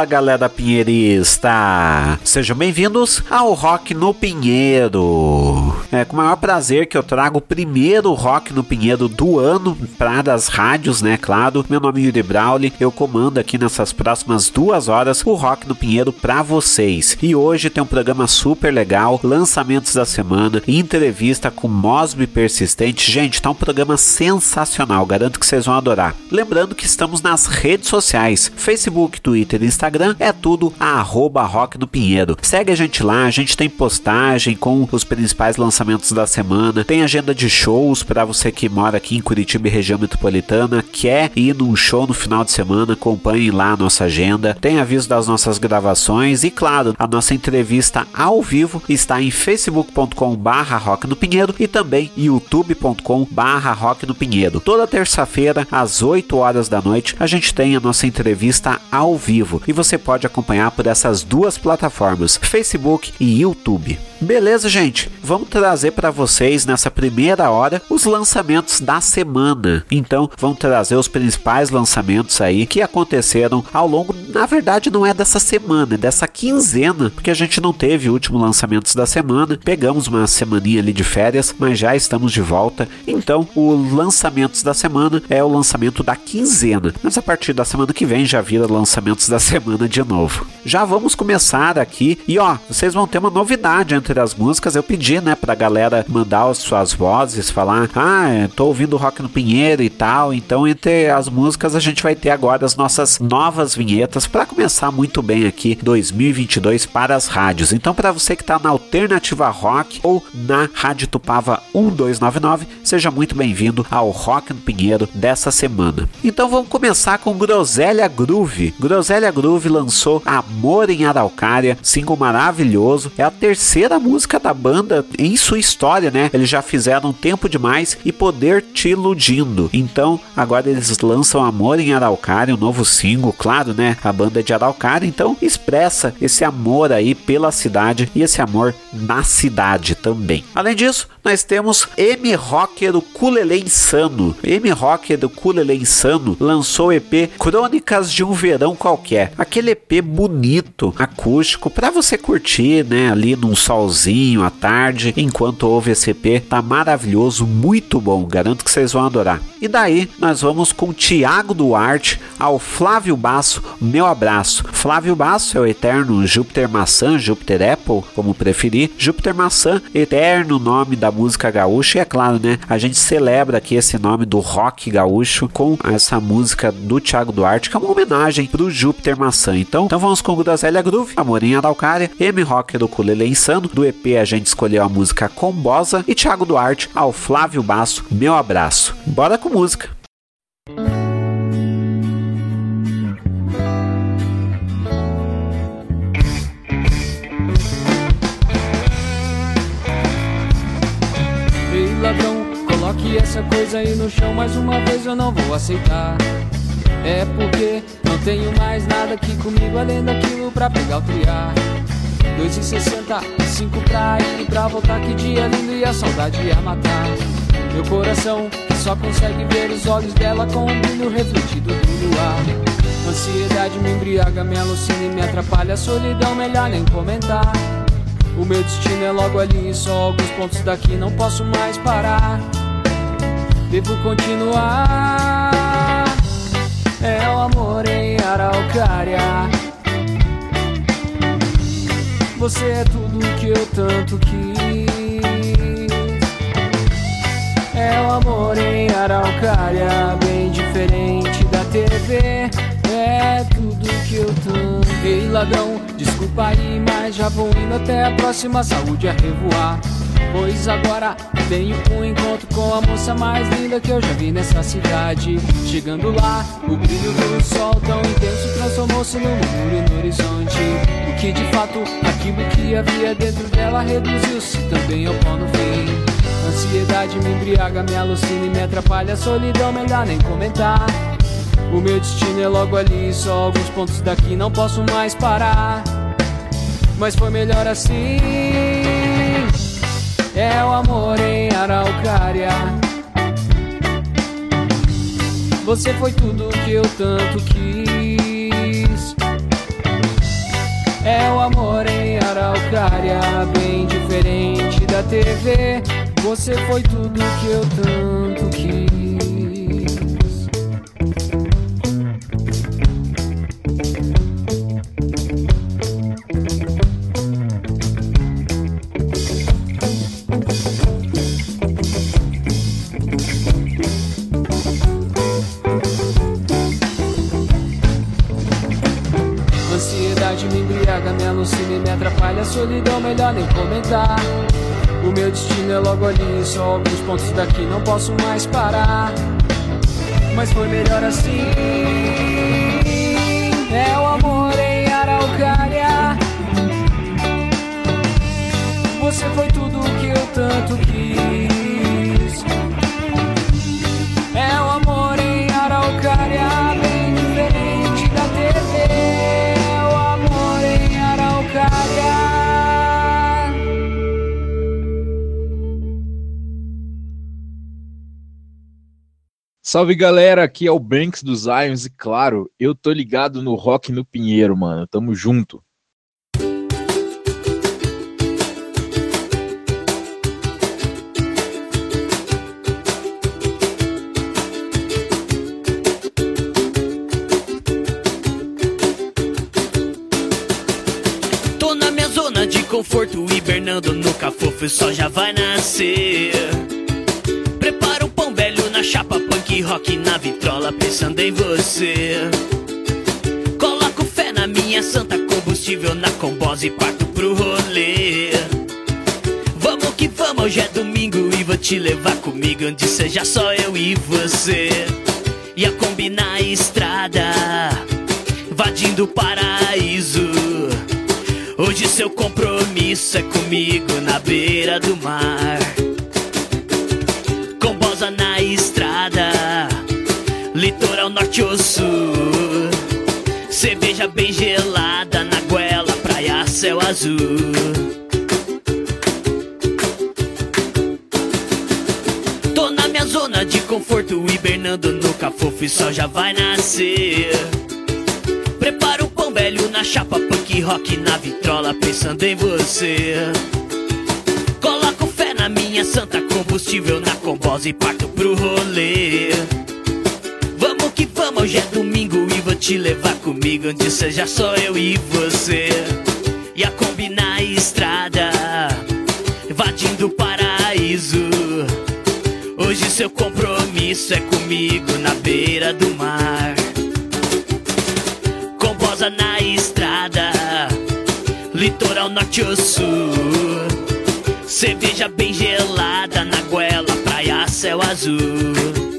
Fala galera pinheirista! Sejam bem-vindos ao Rock no Pinheiro. É com o maior prazer que eu trago o primeiro Rock no Pinheiro do ano para das rádios, né? Claro. Meu nome é Yuri Brauli, eu comando aqui nessas próximas duas horas o Rock no Pinheiro para vocês. E hoje tem um programa super legal, lançamentos da semana, entrevista com Mosby Persistente. Gente, tá um programa sensacional, garanto que vocês vão adorar. Lembrando que estamos nas redes sociais, Facebook, Twitter, Instagram, é tudo arroba Rock no Pinheiro. Segue a gente lá, a gente tem postagem com os principais lançamentos da semana, tem agenda de shows para você que mora aqui em Curitiba e região metropolitana, quer ir num show no final de semana, acompanhe lá a nossa agenda, tem aviso das nossas gravações e claro, a nossa entrevista ao vivo está em facebook.com barra Rock no Pinheiro e também youtube.com barra Rock no Pinheiro. Toda terça-feira, às 8 horas da noite, a gente tem a nossa entrevista ao vivo e você pode acompanhar por essas duas plataformas, Facebook e YouTube. Beleza, gente? Vamos trazer para vocês nessa primeira hora os lançamentos da semana. Então, vamos trazer os principais lançamentos aí que aconteceram ao longo, na verdade, não é dessa semana, é dessa quinzena, porque a gente não teve o último lançamentos da semana. Pegamos uma semaninha ali de férias, mas já estamos de volta. Então, o lançamentos da semana é o lançamento da quinzena. Mas a partir da semana que vem já vira lançamentos da semana de novo. Já vamos começar aqui e ó, vocês vão ter uma novidade entre as músicas. Eu pedi, né, pra galera mandar as suas vozes, falar: "Ah, tô ouvindo rock no Pinheiro e tal". Então, entre as músicas a gente vai ter agora as nossas novas vinhetas para começar muito bem aqui 2022 para as rádios. Então, para você que tá na Alternativa Rock ou na Rádio Tupava 1299, seja muito bem-vindo ao Rock no Pinheiro dessa semana. Então, vamos começar com Groselha Groove. Groselha Groove lançou Amor em Araucária, single maravilhoso. É a terceira música da banda em sua história, né? Eles já fizeram Tempo Demais e Poder Te Iludindo. Então, agora eles lançam Amor em Araucária, um novo single, claro, né? A banda é de Araucária, então expressa esse amor aí pela cidade e esse amor na cidade também. Além disso, nós temos M Rocker do Culele Insano. M Rocker do Culele Insano lançou o EP Crônicas de um Verão Qualquer. Aquele EP bonito, acústico, para você curtir, né? Ali num solzinho à tarde, enquanto ouve esse EP. Tá maravilhoso, muito bom. Garanto que vocês vão adorar. E daí nós vamos com Tiago Duarte ao Flávio Basso, Meu Abraço. Flávio Basso é o eterno Júpiter Maçã, Júpiter Apple, como preferir. Júpiter Maçã, eterno nome da música gaúcha. E é claro, né? A gente celebra aqui esse nome do rock gaúcho com essa música do Tiago Duarte, que é uma homenagem pro Júpiter Maçã. Então, então vamos com Groselha Groove, Amorim Araucária, M Rock do Culele Insano. Do EP a gente escolheu a música Combosa e Tiago Duarte ao Flávio Basso, Meu Abraço. Bora com música. Ei ladrão, coloque essa coisa aí no chão mais uma vez eu não vou aceitar. É porque tenho mais nada aqui comigo além daquilo pra pegar o triar. 2,65 pra ir e pra voltar, que dia lindo e a saudade ia matar. Meu coração que só consegue ver os olhos dela com o brilho refletido do luar. Ansiedade me embriaga, me alucina e me atrapalha. Solidão, melhor nem comentar. O meu destino é logo ali, só alguns pontos daqui não posso mais parar. Devo continuar. É o amor em Araucária. Você é tudo que eu tanto quis. É o amor em Araucária, bem diferente da TV. É tudo que eu tanto. Ei, ladrão, desculpa aí, mas já vou indo até a próxima saúde a revoar. Pois agora tenho um encontro com a moça mais linda que eu já vi nessa cidade. Chegando lá, o brilho do sol tão intenso transformou-se num murmúrio no horizonte. O que de fato aquilo que havia dentro dela reduziu-se também ao pó no fim. Ansiedade me embriaga, me alucina e me atrapalha. Solidão, melhor nem comentar. O meu destino é logo ali, só alguns pontos daqui não posso mais parar. Mas foi melhor assim é o amor em Araucária. Você foi tudo que eu tanto quis. É o amor em Araucária, bem diferente da TV. Você foi tudo que eu tanto quis. Solidão, melhor nem comentar. O meu destino é logo ali, só alguns pontos daqui não posso mais parar. Mas foi melhor assim. É o amor em Araucária. Você foi tudo que eu tanto quis. Salve galera, aqui é o Banks dos Ions e claro, eu tô ligado no Rock no Pinheiro, mano. Tamo junto. Tô na minha zona de conforto, hibernando no cafofo, o sol já vai nascer. Prepara um pão velho na chapa, rock na vitrola, pensando em você. Coloco fé na minha santa combustível na combose e parto pro rolê. Vamos que vamos, hoje é domingo e vou te levar comigo onde seja só eu e você. Ia combinar a estrada, invadindo o paraíso. Hoje seu compromisso é comigo na beira do mar. Litoral norte ou sul. Cerveja bem gelada na goela, praia, céu azul. Tô na minha zona de conforto, hibernando no cafofo e só já vai nascer. Prepara o pão velho na chapa, punk rock na vitrola, pensando em você. Coloco fé na minha santa combustível na combose e parto pro rolê. Que vamos, hoje é domingo e vou te levar comigo onde seja só eu e você. Ia combinar a estrada, invadindo o paraíso. Hoje seu compromisso é comigo na beira do mar. Com bosa na estrada, litoral norte ou sul. Cerveja bem gelada na goela, praia, céu azul.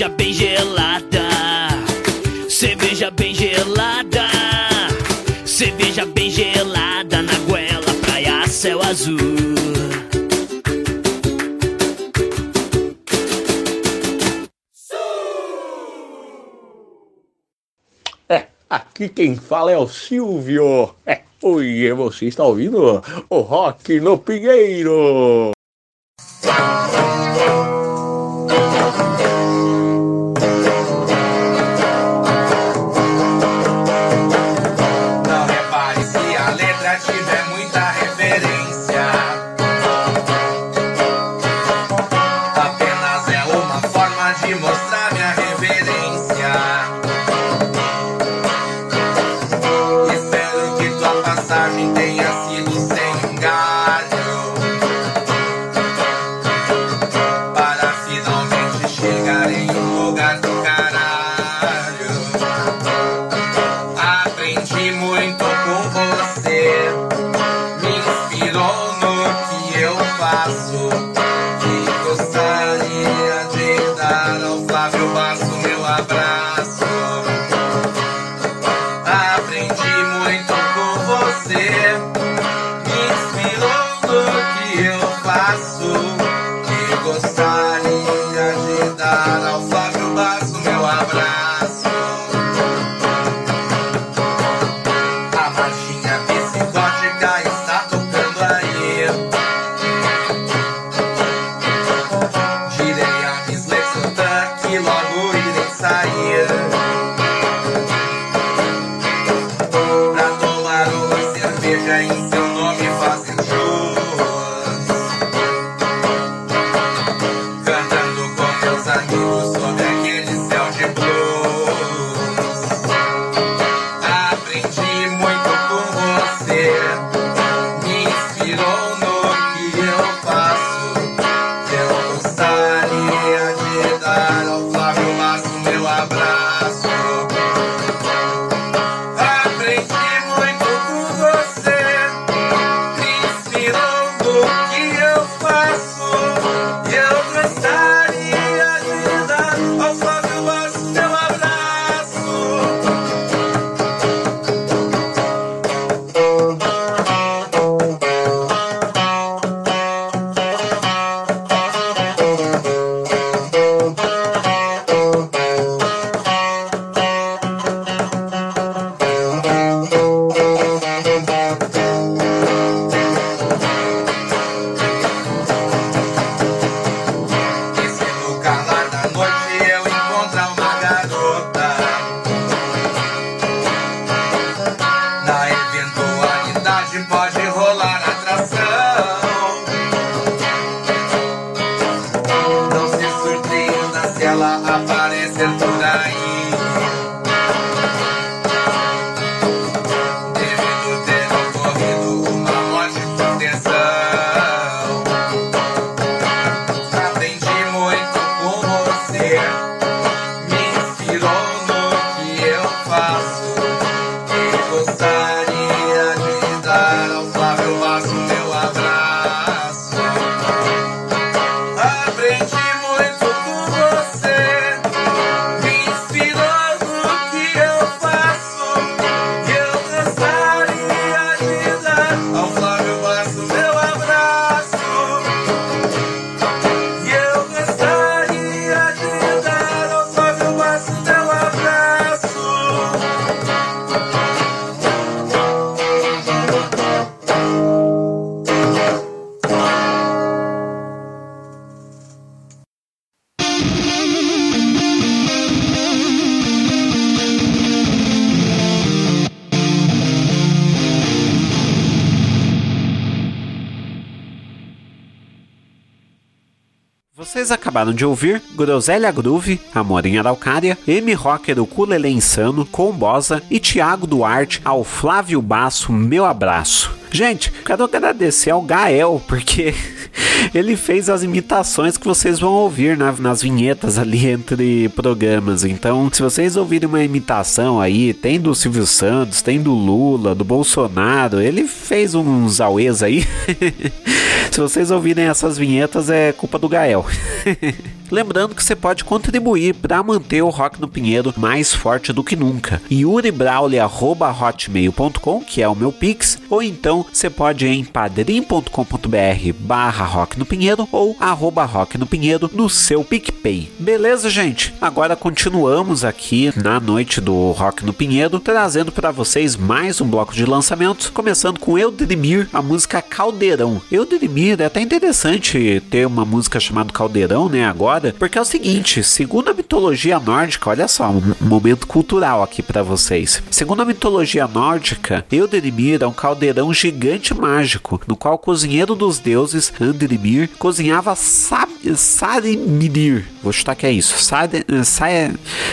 Cerveja bem gelada, cerveja bem gelada, cerveja bem gelada na goela, praia, céu azul. É, aqui quem fala é o Silvio. É, oi, você está ouvindo o Rock no Pinheiro. De ouvir Groselha Groove, Amor em Araucária, M. Rocker o Culele Insano, Combosa e Thiago Duarte ao Flávio Basso, meu abraço. Gente, quero agradecer ao Gael, porque ele fez as imitações que vocês vão ouvir na- nas vinhetas ali entre programas. Então, se vocês ouvirem uma imitação aí, tem do Silvio Santos, tem do Lula, do Bolsonaro, ele fez uns auês aí. se vocês ouvirem essas vinhetas, é culpa do Gael. Lembrando que você pode contribuir para manter o Rock no Pinheiro mais forte do que nunca. yuribrauli.hotmail.com, que é o meu pix, ou então você pode ir em padrim.com.br barra Rock no Pinheiro ou arroba Rock no Pinheiro no seu PicPay. Beleza, gente? Agora continuamos aqui na noite do Rock no Pinheiro, trazendo para vocês mais um bloco de lançamentos, começando com Eudrimir, a música Caldeirão. Eudrimir, é até interessante ter uma música chamada Caldeirão, né, agora, porque é o seguinte, segundo a mitologia nórdica, olha só, um momento cultural aqui para vocês. Segundo a mitologia nórdica, Eudrimir é um caldeirão gigante mágico, no qual o cozinheiro dos deuses, Andrimir, cozinhava Sa Sarimir. Vou chutar que é isso. Sar- Sa-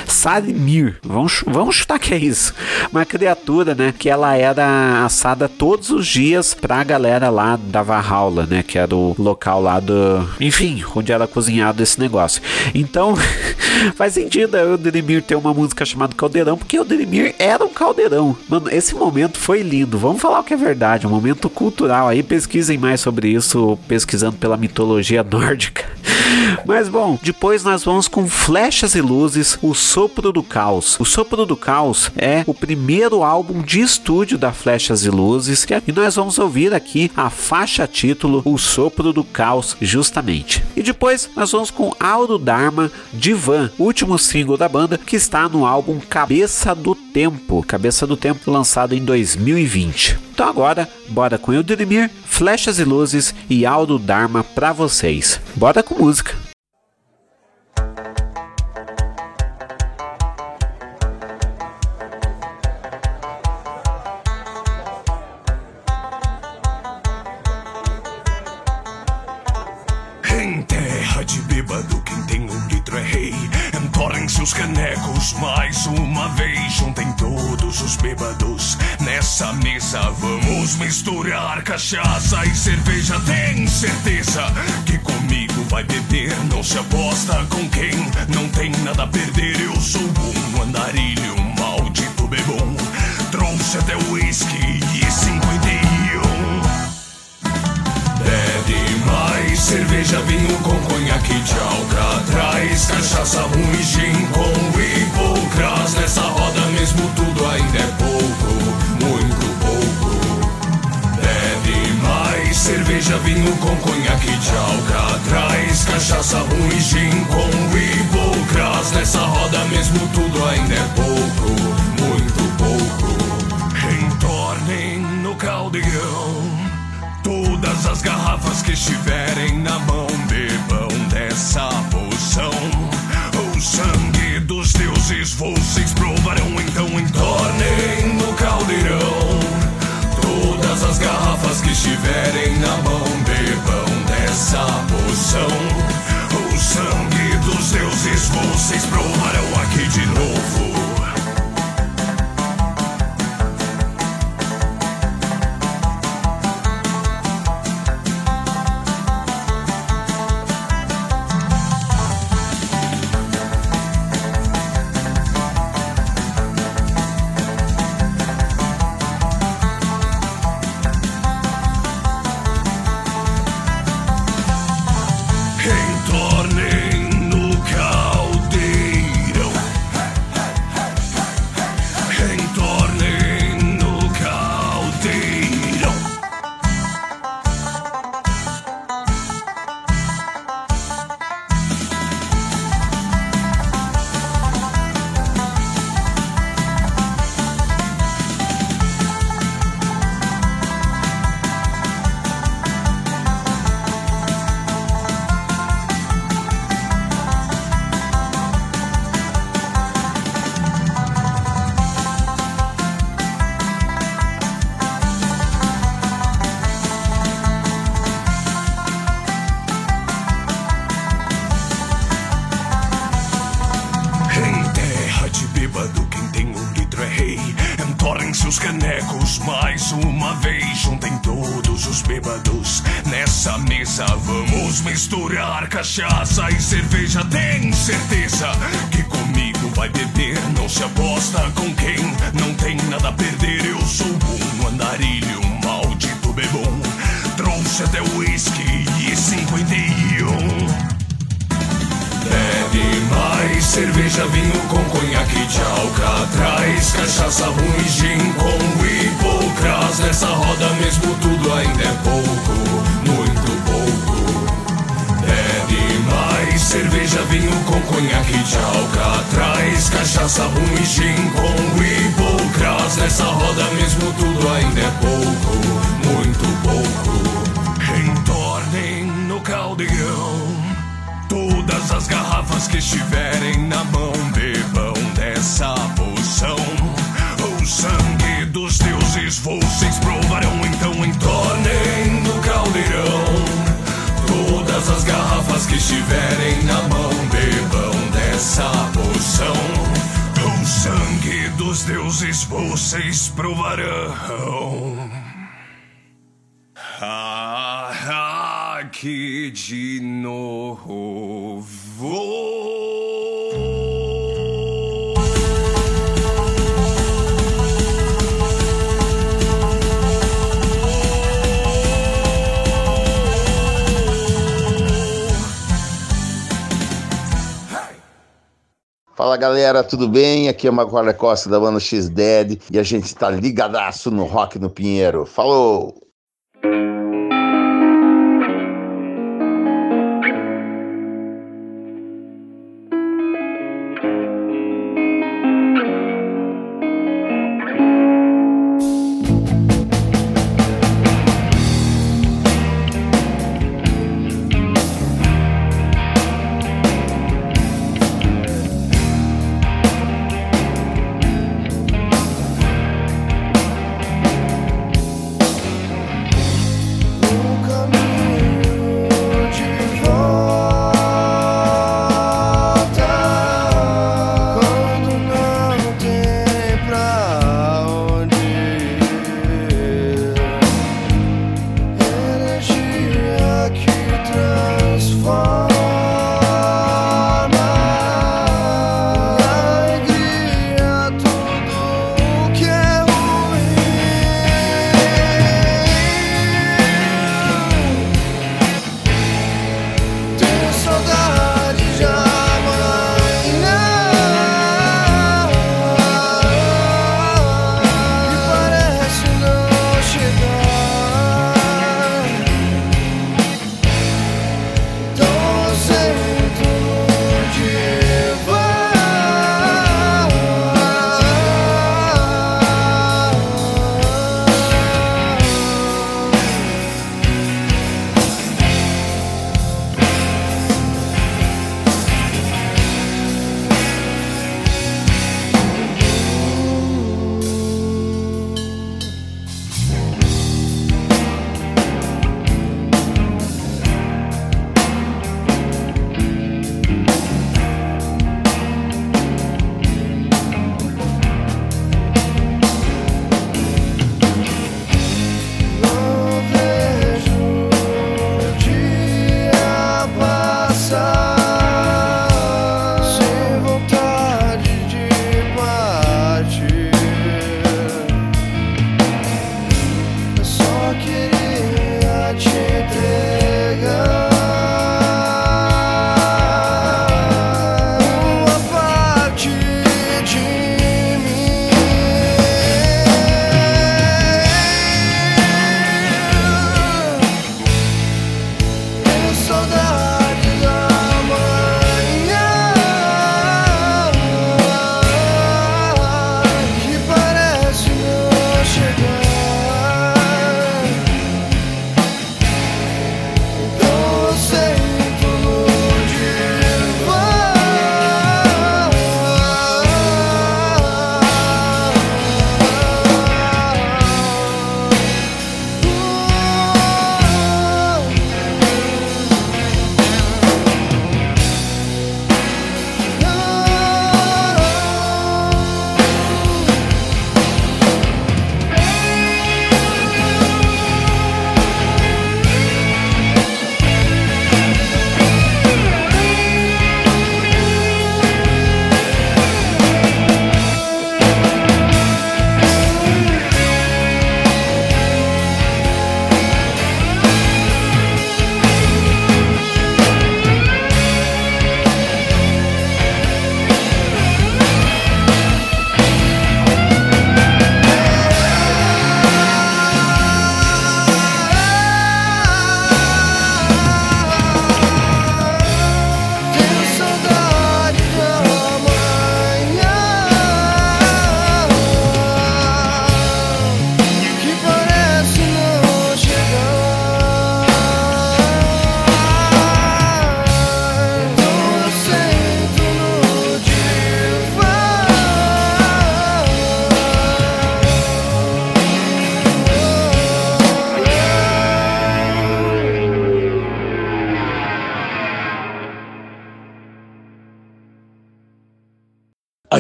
Sarimir. Vamos, vamos chutar que é isso. Uma criatura, né? Que ela era assada todos os dias pra galera lá da Valhalla, né? Que era o local lá do. Enfim, onde era cozinhado esse negócio. Então, faz sentido o Eudrimir ter uma música chamada Caldeirão, porque o Eudrimir era um caldeirão. Mano, esse momento foi lindo. Vamos falar o que é verdade. Um momento cultural aí. Pesquisem mais sobre isso, pesquisando pela mitologia nórdica. Mas bom, depois nós vamos com Flechas e Luzes, O Sopro do Caos. O Sopro do Caos é o primeiro álbum de estúdio da Flechas e Luzes e nós vamos ouvir aqui a faixa título O Sopro do Caos, justamente. E depois nós vamos com Auro Dharma Divan, último single da banda que está no álbum Cabeça do Tempo, Cabeça do Tempo lançado em 2020. Então agora, bora com Eudrimir, Flechas e Luzes e Aldo Dharma pra vocês. Bora com música. Os canecos mais uma vez. Juntem todos os bêbados nessa mesa. Vamos misturar cachaça e cerveja. Tem certeza que comigo vai beber? Não se aposta com quem não tem nada a perder. Eu sou um andarilho, um maldito bebum. Trouxe até uísque e 51. Cerveja, vinho com conhaque de alcatraz Cachaça ruim, gin com hipocras Nessa roda mesmo tudo ainda é pouco, muito pouco. Bebe mais cerveja, vinho com conhaque de alcatraz Cachaça ruim, gin com hipocras Nessa roda mesmo tudo ainda é pouco, muito pouco. Entornem no caldeirão Todas as garrafas que estiverem na mão bebam dessa poção. O sangue dos deuses vocês provarão, então entornem no caldeirão. Todas as garrafas que estiverem na mão bebam dessa poção. O sangue dos deuses vocês provarão aqui de novo. Misturar cachaça e cerveja. Tem certeza que comigo vai beber? Não se aposta com quem não tem nada a perder. Eu sou um andarilho, um maldito bebum. Trouxe até uísque e 51. Bebe mais cerveja, vinho com conhaque de alcatraz Cachaça ruim, gin com hipocras Nessa roda mesmo tudo ainda é pouco, cerveja, vinho com conhaque de alcatraz Cachaça ruim, gin com hipocras Nessa roda mesmo tudo ainda é pouco, muito pouco Entornem no caldeirão Todas as garrafas que estiverem na mão bebam dessa poção. O sangue dos deuses vocês provarão, então entornem no caldeirão. Todas as garrafas que estiverem bebam dessa poção. O sangue dos deuses vocês provarão. Galera, tudo bem? Aqui é o Maguara Costa da banda X Dead e a gente tá ligadaço no Rock no Pinheiro. Falou!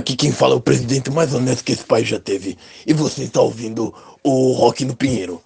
Aqui quem fala é o presidente mais honesto que esse país já teve. E você está ouvindo o Rock no Pinheiro.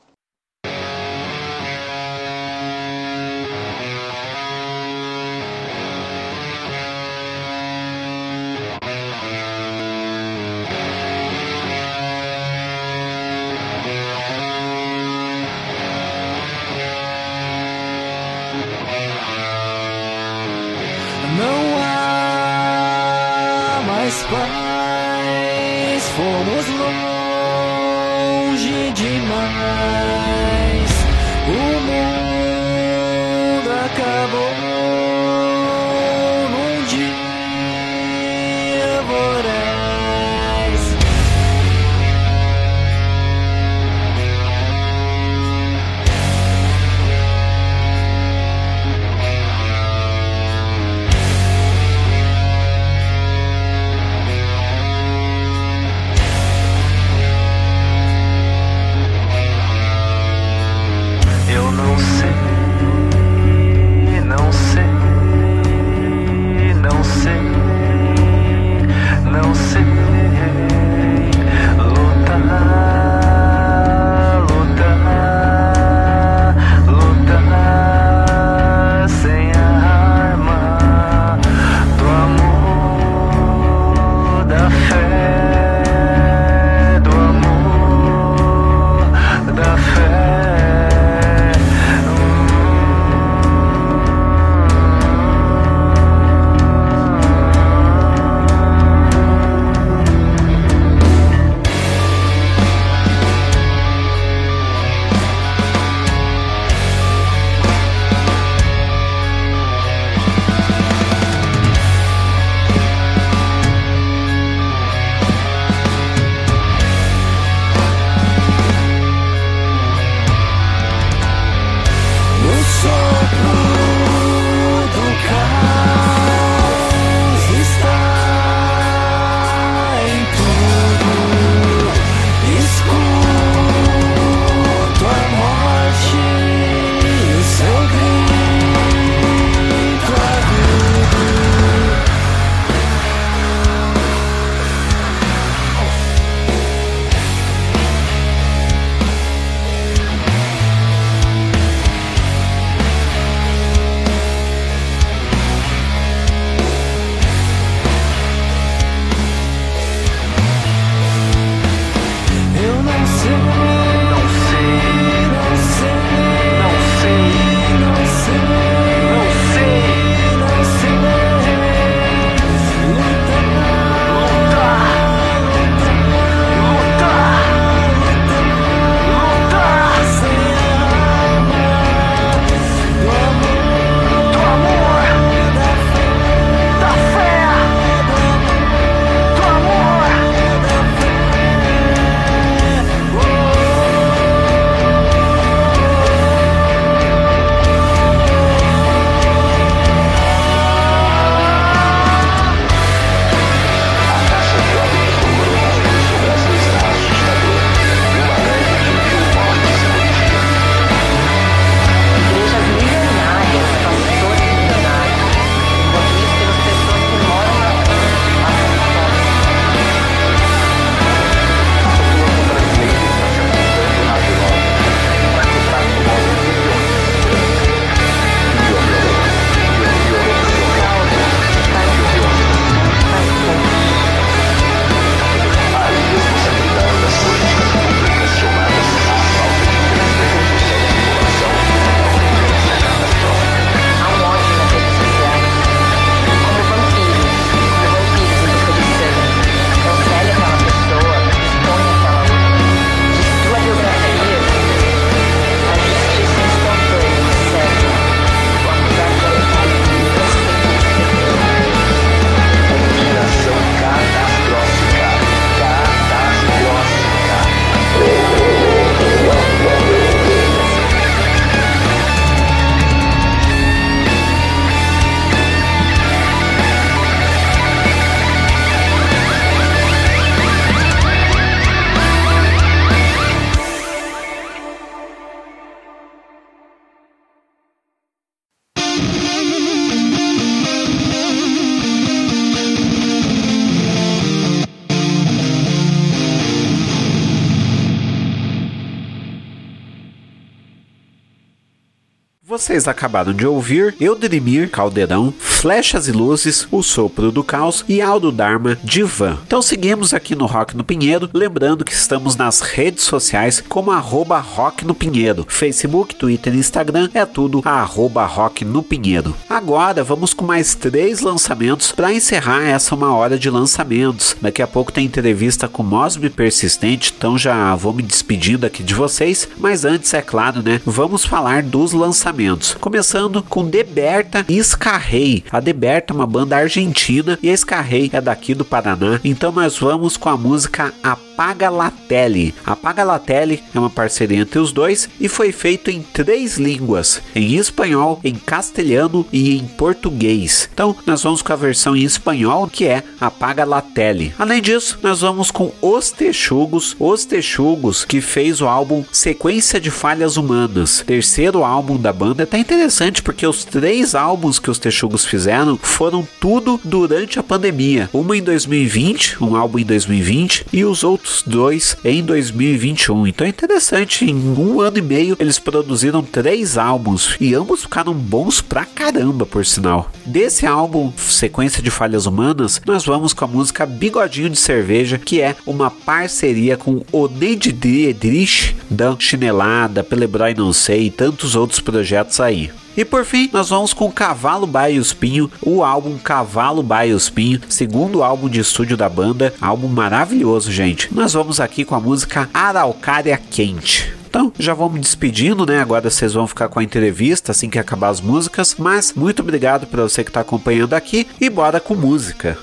Vocês acabaram de ouvir Eudrimir Caldeirão, Flechas e Luzes, O Sopro do Caos e Aldo Dharma Divan. Então seguimos aqui no Rock no Pinheiro, lembrando que estamos nas redes sociais como arroba Rock no Pinheiro, Facebook, Twitter e Instagram é tudo arroba Rock no Pinheiro. Agora vamos com mais três lançamentos para encerrar essa uma hora de lançamentos. Daqui a pouco tem entrevista com Mosby Persistente, então já vou me despedindo aqui de vocês, mas antes, é claro, né, vamos falar dos lançamentos. Começando com Deberta e Scarrei. A Deberta é uma banda argentina e a Scarrei é daqui do Paraná. Então nós vamos com a música Apaga la Tele. Apaga la Tele é uma parceria entre os dois e foi feito em três línguas: em espanhol, em castelhano e em português. Então nós vamos com a versão em espanhol que é Apaga la Tele. Além disso, nós vamos com Os Texugos, Os Texugos que fez o álbum Sequência de Falhas Humanas, terceiro álbum da banda até interessante porque os três álbuns que os Texugos fizeram foram tudo durante a pandemia. Uma em 2020, um álbum em 2020 e os outros dois em 2021. Então é interessante, em um ano e meio eles produziram três álbuns e ambos ficaram bons pra caramba, por sinal. Desse álbum, Sequência de Falhas Humanas, nós vamos com a música Bigodinho de Cerveja, que é uma parceria com o Neide Edrich, da Chinelada, Pelebrói Não Sei e tantos outros projetos aí. E por fim, nós vamos com Cavalo Baio Espinho, o álbum Cavalo Baio Espinho, segundo álbum de estúdio da banda, álbum maravilhoso, gente. Nós vamos aqui com a música Araucária Quente. Então, já vou me despedindo, né? Agora vocês vão ficar com a entrevista assim que acabar as músicas. Mas muito obrigado para você que está acompanhando aqui e bora com música.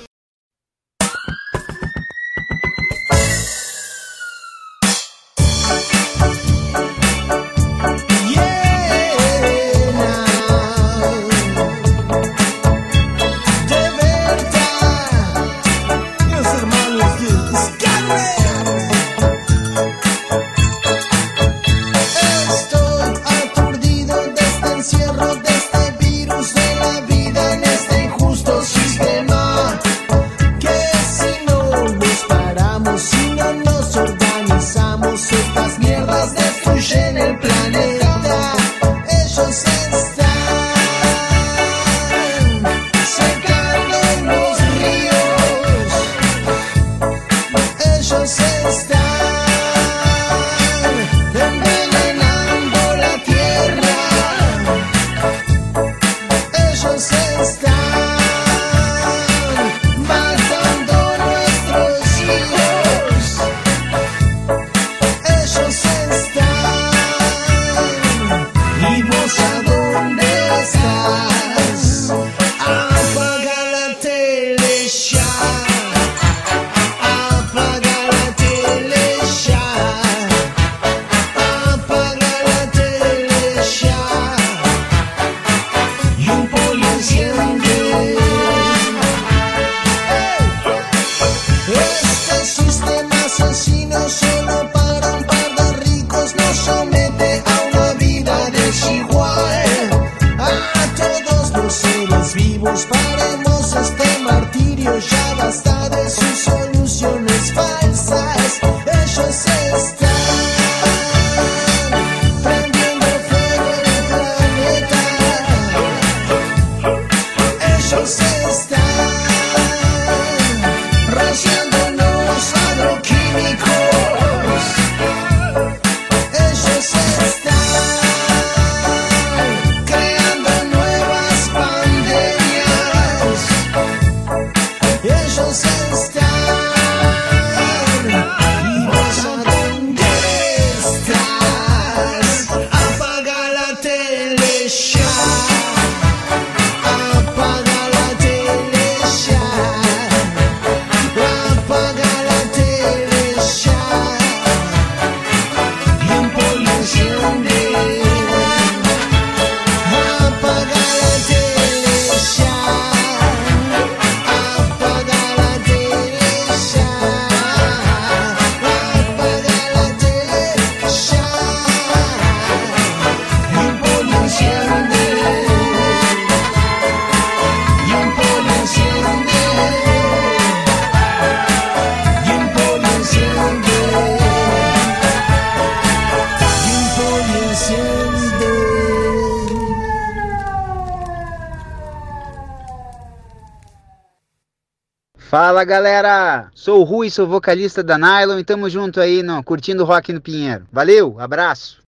Sou o Rui, sou vocalista da Nylon e tamo junto aí no Curtindo Rock no Pinheiro. Valeu, abraço.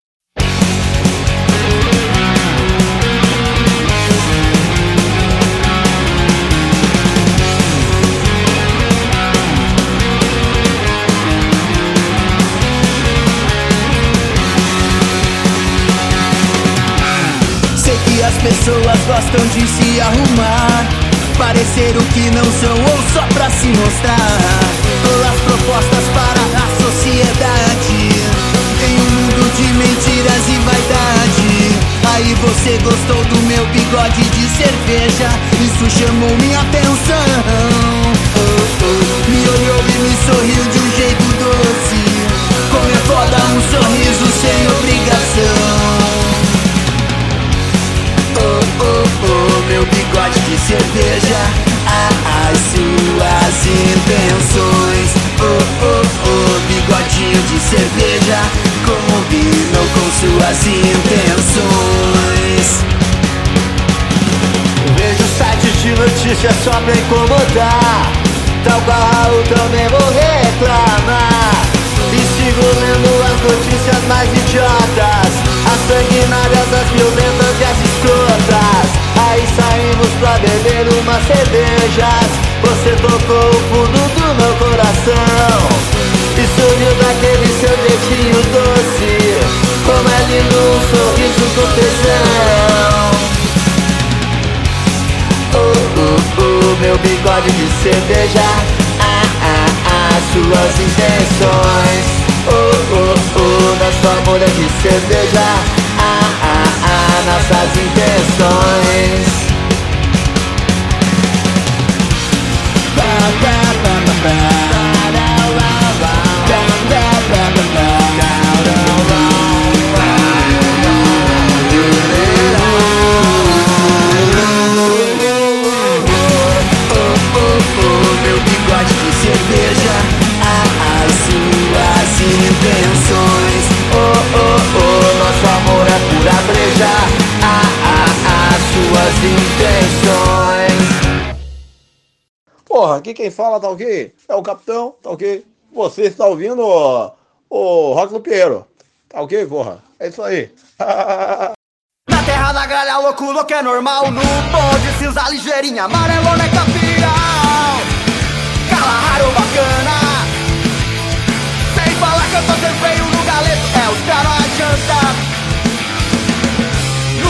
As pessoas gostam de se arrumar Parecer o que não são ou só pra se mostrar você gostou do meu bigode de cerveja? Isso chamou minha atenção. Me olhou e me sorriu de um jeito doce. Como é foda um sorriso sem obrigação. Oh, oh, oh, meu bigode de cerveja. Ah, As suas intenções. Oh, oh, oh, bigodinho de cerveja. Combinou com suas intenções de notícias só pra incomodar Tal Raul também vou reclamar. E sigo lendo as notícias mais idiotas. As sanguinárias, as violentas e as escrotas. Aí saímos pra beber umas cervejas. Você tocou o fundo do meu coração. E sorriu daquele seu jeitinho doce. Como é lindo um sorriso com tesão meu bigode de cerveja. Ah, ah, ah, suas intenções. Oh, oh, oh, nosso amor é de cerveja. Ah, ah, ah, nossas intenções. Oh, intenções Porra, aqui quem fala tá ok? É o capitão, tá ok? Você está ouvindo o, o Rock no Pinheiro. Tá ok, porra? É isso aí. Na terra da gralha, louco, louco é normal No bonde, cinza, ligeirinha, amarelona é capiral Kalahari bacana Sem falar que eu tô sem freio no galeto É os caras adianta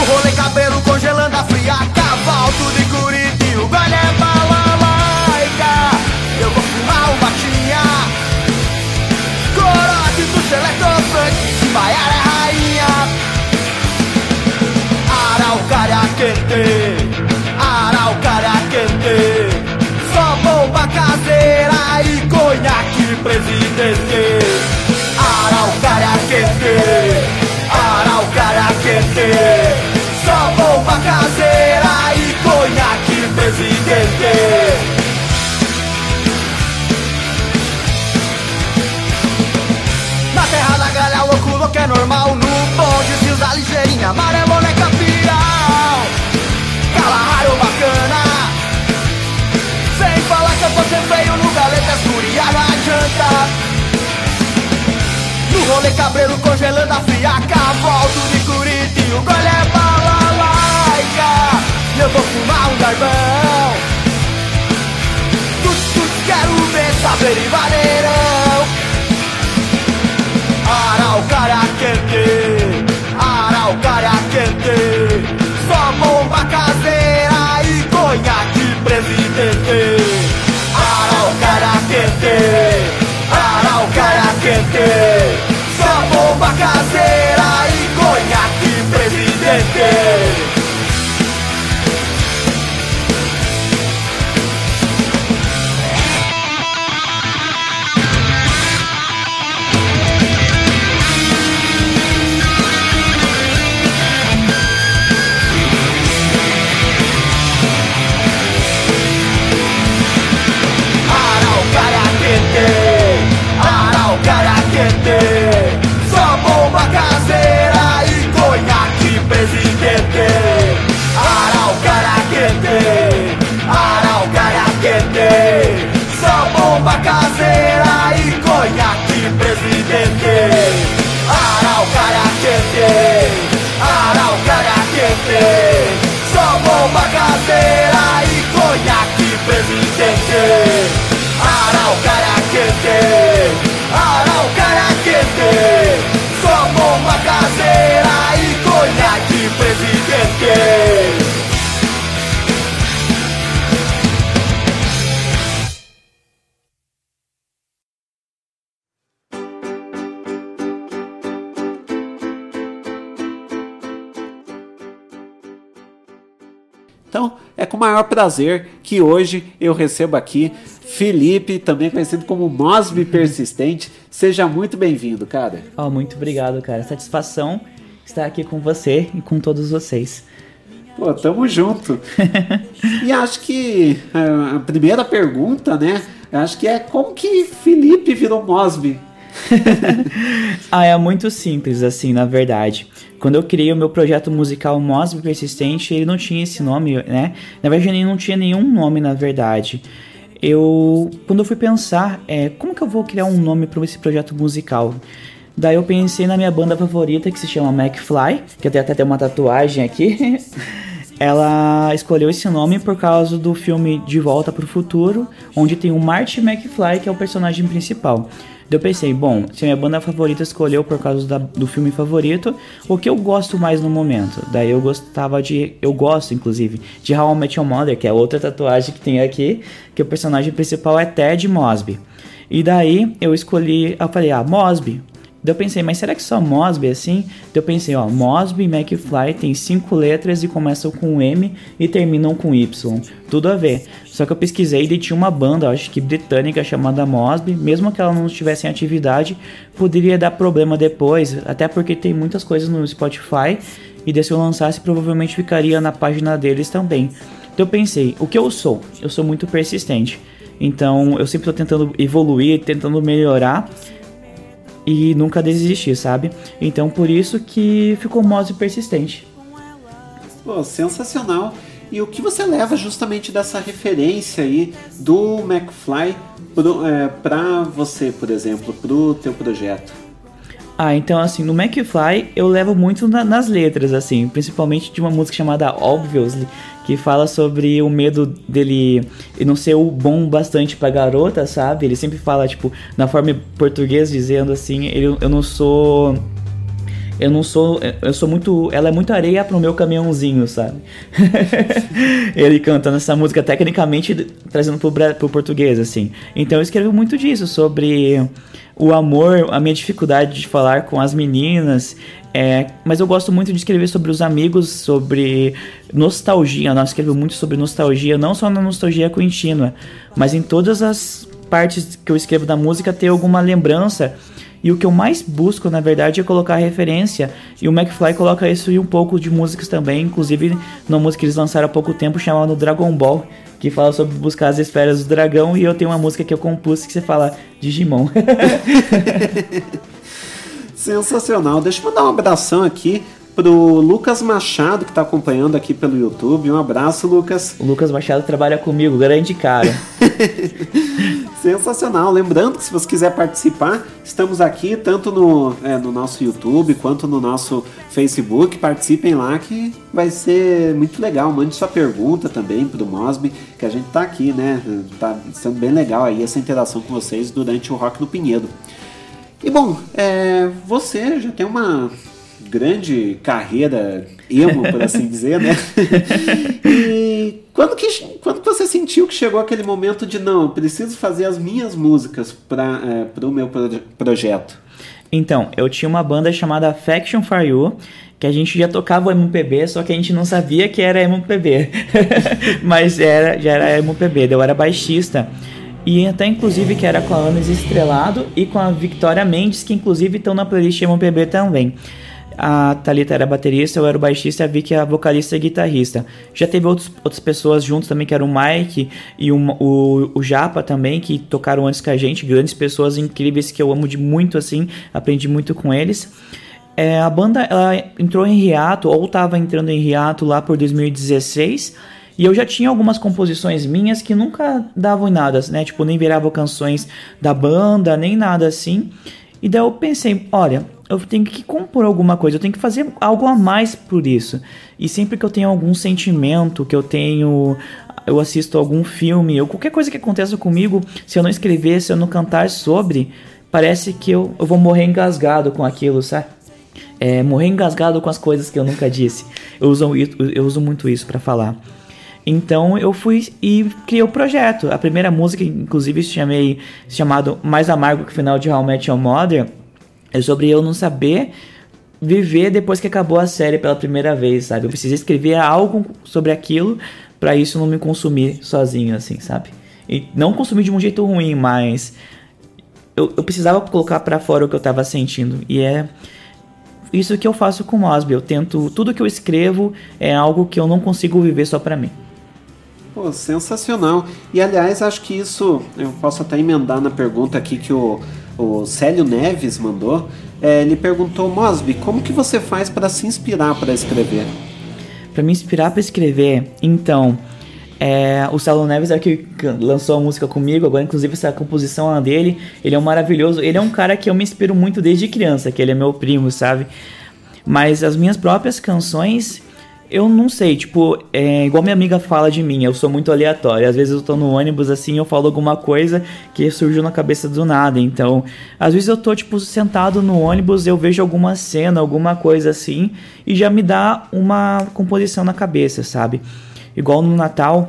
No rolê, cabelo congelando a fria Cavalo, tudo em Curitiba, o galho é balalaica Eu vou fumar um batinha. Corote do Xelectro Funk Se baiar é rainha. Araucária quente, araucária quente. Só bomba caseira e conhaque presidente. Araucária quente, Só bomba caseira e conhaque presidente. Na terra da galha, louco, louco é normal No bonde, cinza, ligeirinha, amarelona é capiral Kalahari bacana. Sem falar que eu tô sem freio no galeta escuria não adianta No rolê cabreiro congelando a friaca Volto de Curitiba, o gole é balalaica E eu vou fumar um garbão Tuts, tuts, quero ver saber e vaneirão quente! Araucária quente! Araucária maior prazer que hoje eu recebo aqui Felipe, também conhecido como Mosby Persistente. Seja muito bem-vindo, cara. Oh, muito obrigado, cara. Satisfação estar aqui com você e com todos vocês. Pô, tamo junto. e acho que é, a primeira pergunta, né? Acho que é como que Felipe virou Mosby? ah, é muito simples, assim, na verdade. Quando eu criei o meu projeto musical Mosby Persistente, ele não tinha esse nome, né? Na verdade, ele não tinha nenhum nome, na verdade. Eu, quando eu fui pensar, é, como que eu vou criar um nome para esse projeto musical? Daí eu pensei na minha banda favorita, que se chama McFly, que tenho até uma tatuagem aqui. Ela escolheu esse nome por causa do filme De Volta para o Futuro, onde tem o Marty McFly, que é o personagem principal. Daí eu pensei, bom, se minha banda favorita escolheu por causa da, do filme favorito, o que eu gosto mais no momento? Daí eu gostava de. Eu gosto, inclusive, de How I Met Your Mother, que é outra tatuagem que tem aqui, que o personagem principal é Ted Mosby. E daí eu escolhi, eu falei, ah, Mosby, Daí eu pensei, mas será que só Mosby é assim? Daí eu pensei, ó, Mosby e McFly tem cinco letras e começam com M e terminam com Y. Tudo a ver. Só que eu pesquisei e tinha uma banda, acho que britânica, chamada Mosby. Mesmo que ela não estivesse em atividade, poderia dar problema depois. Até porque tem muitas coisas no Spotify. E se eu lançasse, provavelmente ficaria na página deles também. Então eu pensei, o que eu sou? Eu sou muito persistente. Então eu sempre estou tentando evoluir, tentando melhorar e nunca desistir, sabe? Então por isso que ficou Mose persistente. Pô, sensacional. E o que você leva justamente dessa referência aí do McFly para é, você, por exemplo, para o teu projeto? Ah, então assim, no McFly eu levo muito na, nas letras, assim, principalmente de uma música chamada Obviously, que fala sobre o medo dele não ser o bom bastante pra garota, sabe? Ele sempre fala, tipo, na forma português dizendo assim, ele, eu não sou eu não sou. Eu sou muito. Ela é muito areia pro meu caminhãozinho, sabe? ele cantando essa música tecnicamente trazendo pro, pro português, assim. Então eu escrevo muito disso, sobre o amor, a minha dificuldade de falar com as meninas. É, mas eu gosto muito de escrever sobre os amigos, sobre nostalgia. Nós escrevo muito sobre nostalgia, não só na nostalgia contínua, mas em todas as partes que eu escrevo da música ter alguma lembrança e o que eu mais busco, na verdade, é colocar referência. E o McFly coloca isso em um pouco de músicas também, inclusive numa música que eles lançaram há pouco tempo chamada Dragon Ball, que fala sobre buscar as esferas do dragão. E eu tenho uma música que eu compus que você fala Digimon. Sensacional. Deixa eu mandar um abração aqui pro Lucas Machado, que está acompanhando aqui pelo YouTube. Um abraço, Lucas. O Lucas Machado trabalha comigo, grande cara. Sensacional. Lembrando que se você quiser participar, estamos aqui tanto no, é, no nosso YouTube quanto no nosso Facebook. Participem lá que vai ser muito legal. Mande sua pergunta também pro Mosby, que a gente tá aqui, né? Tá sendo bem legal aí essa interação com vocês durante o Rock no Pinheiro. E bom, é, você já tem uma grande carreira emo, por assim dizer, né? e quando que, quando você sentiu que chegou aquele momento de não, eu preciso fazer as minhas músicas para é, o meu proje projeto? Então, eu tinha uma banda chamada Faction for You, que a gente já tocava MPB, só que a gente não sabia que era MPB. Mas era, já era MPB, eu era baixista. E até inclusive que era com a Anis Estrelado e com a Victoria Mendes, que inclusive estão na playlist MPB também a Thalita era baterista, eu era o baixista a Vicky a vocalista e guitarrista. Já teve outros, outras pessoas juntos também, que era o Mike e o, o, Japa também, que tocaram antes com a gente, grandes pessoas incríveis que eu amo de muito assim, aprendi muito com eles. É, a banda ela entrou em hiato, ou estava entrando em hiato lá por 2016, e eu já tinha algumas composições minhas que nunca davam em nada, né? Tipo, nem viravam canções da banda, nem nada assim. E daí eu pensei, olha, eu tenho que compor alguma coisa, eu tenho que fazer algo a mais por isso. E sempre que eu tenho algum sentimento, que eu tenho. Eu assisto algum filme, ou qualquer coisa que aconteça comigo, se eu não escrever, se eu não cantar sobre, parece que eu, eu vou morrer engasgado com aquilo, sabe? É, morrer engasgado com as coisas que eu nunca disse. Eu uso, eu uso muito isso para falar. Então eu fui e criei o projeto. A primeira música, inclusive, chamei chamado Mais Amargo que o final de How I Met Your Mother é sobre eu não saber viver depois que acabou a série pela primeira vez, sabe? Eu precisei escrever algo sobre aquilo para isso não me consumir sozinho, assim, sabe? E não consumir de um jeito ruim, mas eu, eu precisava colocar para fora o que eu tava sentindo. E é isso que eu faço com o Mosby. Eu tento. Tudo que eu escrevo é algo que eu não consigo viver só para mim. Pô, sensacional. E aliás, acho que isso eu posso até emendar na pergunta aqui que o, o Célio Neves mandou. É, ele perguntou, Mosby, como que você faz para se inspirar para escrever? Para me inspirar para escrever, então, é, o Célio Neves é que lançou a música comigo, agora inclusive essa composição é dele, ele é um maravilhoso, ele é um cara que eu me inspiro muito desde criança, que ele é meu primo, sabe? Mas as minhas próprias canções, eu não sei, tipo, é igual minha amiga fala de mim, eu sou muito aleatório. Às vezes eu tô no ônibus assim, eu falo alguma coisa que surgiu na cabeça do nada. Então, às vezes eu tô, tipo, sentado no ônibus, eu vejo alguma cena, alguma coisa assim, e já me dá uma composição na cabeça, sabe? Igual no Natal,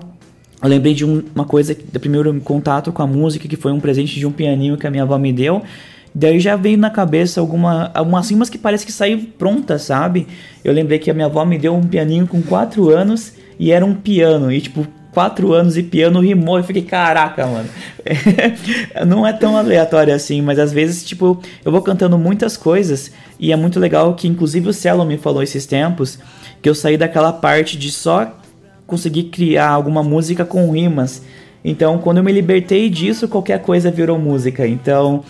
eu lembrei de um, uma coisa, do primeiro contato com a música, que foi um presente de um pianinho que a minha avó me deu. Daí já veio na cabeça alguma, algumas rimas que parece que saiu pronta, sabe? Eu lembrei que a minha avó me deu um pianinho com 4 anos e era um piano. E tipo, 4 anos e piano rimou. Eu fiquei, caraca, mano. Não é tão aleatório assim, mas às vezes, tipo, eu vou cantando muitas coisas e é muito legal que, inclusive, o Celo me falou esses tempos que eu saí daquela parte de só conseguir criar alguma música com rimas. Então, quando eu me libertei disso, qualquer coisa virou música. Então,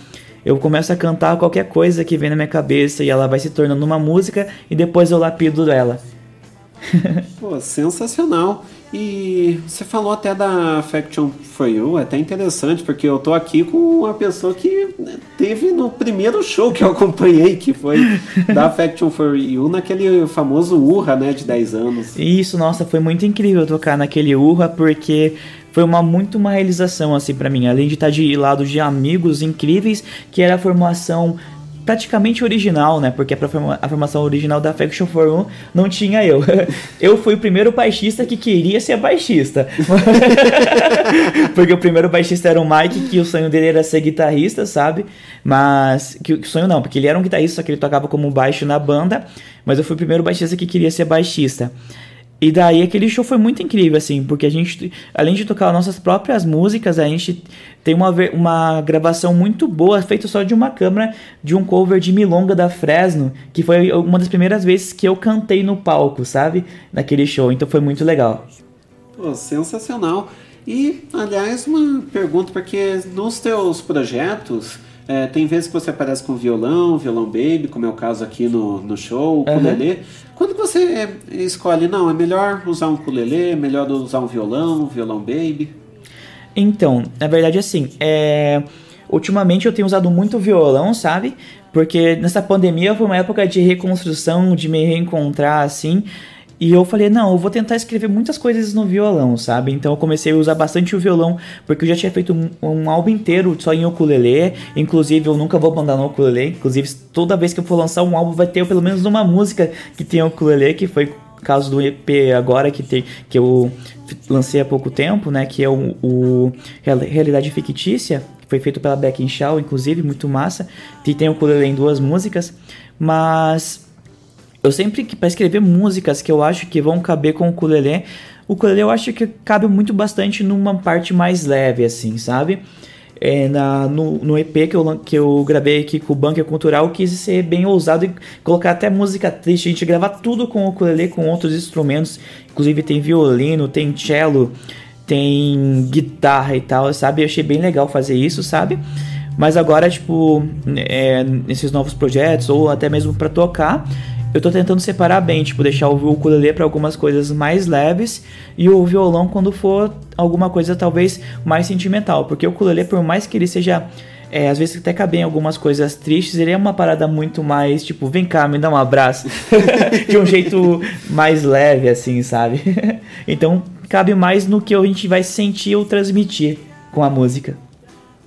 eu começo a cantar qualquer coisa que vem na minha cabeça e ela vai se tornando uma música e depois eu lapido ela. Pô, sensacional. E você falou até da Affection for You, é até interessante, porque eu tô aqui com uma pessoa que teve no primeiro show que eu acompanhei, que foi da Affection for You, naquele famoso Urra, né, de 10 anos. Isso, nossa, foi muito incrível tocar naquele Urra, porque foi uma muito uma realização assim para mim, além de estar de lado de amigos incríveis, que era a formação praticamente original, né? Porque a formação original da Faction for One não tinha eu. Eu fui o primeiro baixista que queria ser baixista. porque o primeiro baixista era o Mike, que o sonho dele era ser guitarrista, sabe? Mas. Que, que sonho não, porque ele era um guitarrista, só que ele tocava como baixo na banda. Mas eu fui o primeiro baixista que queria ser baixista. E daí aquele show foi muito incrível, assim, porque a gente, além de tocar nossas próprias músicas, a gente tem uma, uma gravação muito boa, feita só de uma câmera, de um cover de Milonga da Fresno, que foi uma das primeiras vezes que eu cantei no palco, sabe? Naquele show, então foi muito legal. Pô, sensacional. E, aliás, uma pergunta, porque nos teus projetos é, tem vezes que você aparece com violão, violão baby, como é o caso aqui no, no show, ukulele. Uhum. Quando você escolhe, não, é melhor usar um ukulele, é melhor usar um violão, um violão baby? Então, na verdade, assim, é... ultimamente eu tenho usado muito violão, sabe? Porque nessa pandemia foi uma época de reconstrução, de me reencontrar, assim. E eu falei, não, eu vou tentar escrever muitas coisas no violão, sabe? Então eu comecei a usar bastante o violão, porque eu já tinha feito um, um álbum inteiro só em ukulele. Inclusive, eu nunca vou abandonar o ukulele. Inclusive, toda vez que eu for lançar um álbum, vai ter pelo menos uma música que tem ukulele, que foi caso do EP agora que, tem, que eu lancei há pouco tempo, né? Que é o, o Realidade Fictícia, que foi feito pela Beck Shaw, inclusive, muito massa. Que tem o ukulele em duas músicas. Mas eu sempre que para escrever músicas que eu acho que vão caber com o ukulele, o ukulele eu acho que cabe muito bastante numa parte mais leve assim, sabe? É, na, no, no, EP que eu, que eu gravei aqui com o Bunker Cultural, quis ser bem ousado e colocar até música triste, a gente gravar tudo com o ukulele, com outros instrumentos, inclusive tem violino, tem cello, tem guitarra e tal, sabe? Eu achei bem legal fazer isso, sabe? Mas agora, tipo, é, nesses novos projetos, ou até mesmo para tocar, eu tô tentando separar bem, tipo, deixar o ukulele para algumas coisas mais leves e o violão quando for alguma coisa talvez mais sentimental, porque o ukulele, por mais que ele seja é, às vezes até cabe em algumas coisas tristes, ele é uma parada muito mais, tipo, vem cá, me dá um abraço. de um jeito mais leve, assim, sabe? então, cabe mais no que a gente vai sentir ou transmitir com a música.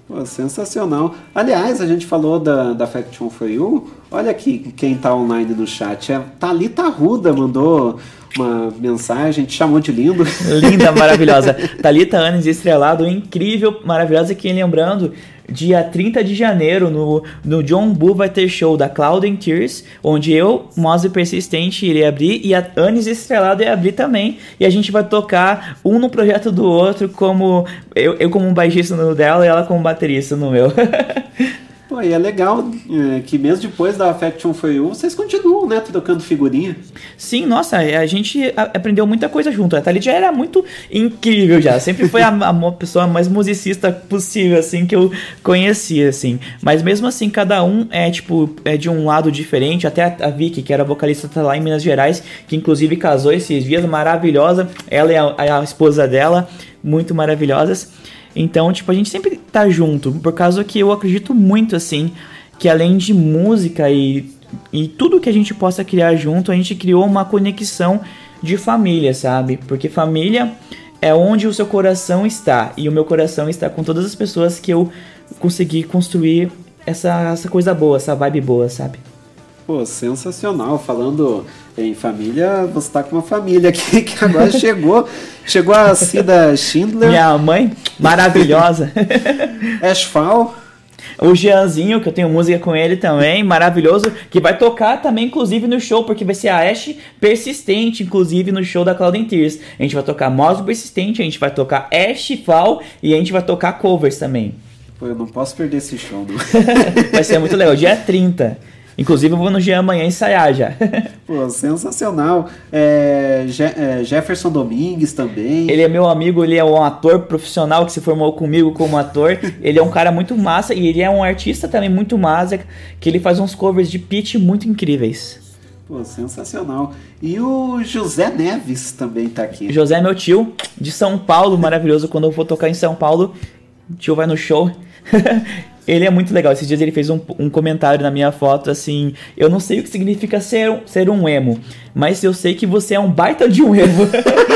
Pô, sensacional. Aliás, a gente falou da, da Faction for You. Olha aqui quem tá online no chat. É Thalita Ruda mandou uma mensagem, te chamou de lindo. Linda, maravilhosa. Thalita Anes Estrelado, incrível, maravilhosa. Quem lembrando, dia 30 de janeiro, no, no John Boo vai ter show da Cloud and Tears, onde eu, Mose Persistente, irei abrir e a Anis Estrelado ia abrir também. E a gente vai tocar um no projeto do outro, como eu, eu como um baixista no dela e ela como baterista no meu. Pô, e é legal é, que mesmo depois da Faction For You, vocês continuam, né, trocando figurinha. Sim, nossa, a gente aprendeu muita coisa junto. A Thalita já era muito incrível já. Sempre foi a, a pessoa mais musicista possível, assim, que eu conhecia, assim. Mas mesmo assim, cada um é, tipo, é de um lado diferente. Até a, a Vicky, que era vocalista tá lá em Minas Gerais, que inclusive casou esses dias, maravilhosa. Ela e a, a esposa dela, muito maravilhosas. Então, tipo, a gente sempre tá junto, por causa que eu acredito muito, assim, que além de música e, e tudo que a gente possa criar junto, a gente criou uma conexão de família, sabe? Porque família é onde o seu coração está, e o meu coração está com todas as pessoas que eu consegui construir essa, essa coisa boa, essa vibe boa, sabe? Pô, sensacional. Falando em família, você tá com uma família aqui que agora chegou. Chegou a Cida Schindler. Minha mãe, maravilhosa. Ashfall. O Jeanzinho, que eu tenho música com ele também, maravilhoso, que vai tocar também, inclusive, no show, porque vai ser a Ash Persistente, inclusive, no show da Cloud Tears. A gente vai tocar Mouse Persistente, a gente vai tocar Ash Fall e a gente vai tocar covers também. Pô, eu não posso perder esse show, não. Vai ser muito legal, dia 30. Inclusive, eu vou no Jean amanhã ensaiar já. Pô, sensacional. É, Je- é, Jefferson Domingues também. Ele é meu amigo, ele é um ator profissional que se formou comigo como ator. Ele é um cara muito massa e ele é um artista também muito massa, que ele faz uns covers de pitch muito incríveis. Pô, sensacional. E o José Neves também tá aqui. José é meu tio, de São Paulo, maravilhoso. Quando eu vou tocar em São Paulo, o tio vai no show. ele é muito legal. Esses dias ele fez um, um comentário na minha foto assim: Eu não sei o que significa ser, ser um emo, mas eu sei que você é um baita de um emo.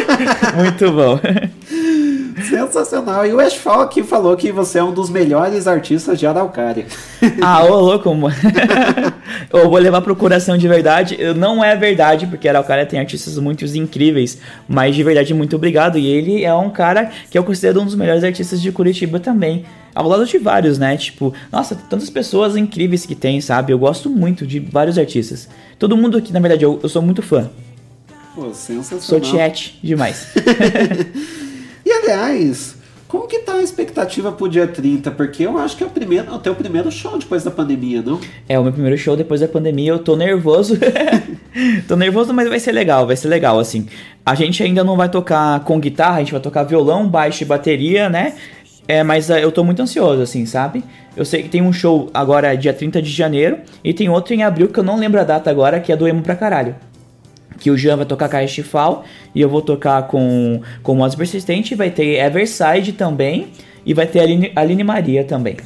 muito bom. Sensacional. E o Ashfall aqui falou que você é um dos melhores artistas de Araucária. Ah, ô louco, mano. eu vou levar pro coração de verdade. Não é verdade, porque Araucária tem artistas muito incríveis, mas de verdade, muito obrigado. E ele é um cara que eu considero um dos melhores artistas de Curitiba também. Ao lado de vários, né? Tipo, nossa, tantas pessoas incríveis que tem, sabe? Eu gosto muito de vários artistas. Todo mundo aqui, na verdade, eu, eu sou muito fã. Pô, sensacional. Sou chat demais. Aliás, como que tá a expectativa pro dia 30? Porque eu acho que é o primeiro, o teu primeiro show depois da pandemia, não? É o meu primeiro show depois da pandemia, eu tô nervoso. tô nervoso, mas vai ser legal, vai ser legal, assim. A gente ainda não vai tocar com guitarra, a gente vai tocar violão, baixo e bateria, né? É, mas eh, eu tô muito ansioso, assim, sabe? Eu sei que tem um show agora dia 30 de janeiro e tem outro em abril que eu não lembro a data agora, que é do Emo pra caralho. Que o Jean vai tocar com a Estifal e eu vou tocar com, com o Moz Persistente. Vai ter Everside também e vai ter a Aline, Aline Maria também.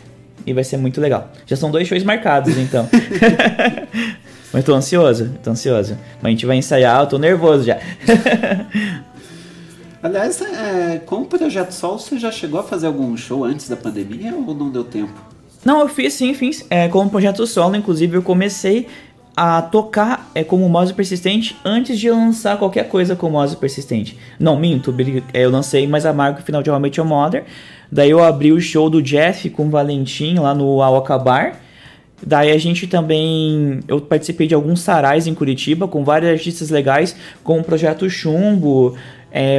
E vai ser muito legal. Já são dois shows marcados, então. Mas tô ansioso, tô ansioso. Mas a gente vai ensaiar, eu tô nervoso já. Aliás, é, com o Projeto Sol, você já chegou a fazer algum show antes da pandemia ou não deu tempo? Não, eu fiz sim, fiz. É, como projeto solo, inclusive, eu comecei a tocar é, como mouse persistente antes de lançar qualquer coisa com mouse persistente. Não, minto, é, eu lancei mais a marca final de How I Met Your Mother. Daí eu abri o show do Jeff com o Valentim lá no Aoka. Daí a gente também. Eu participei de alguns sarais em Curitiba com vários artistas legais, como o Projeto Chumbo, é,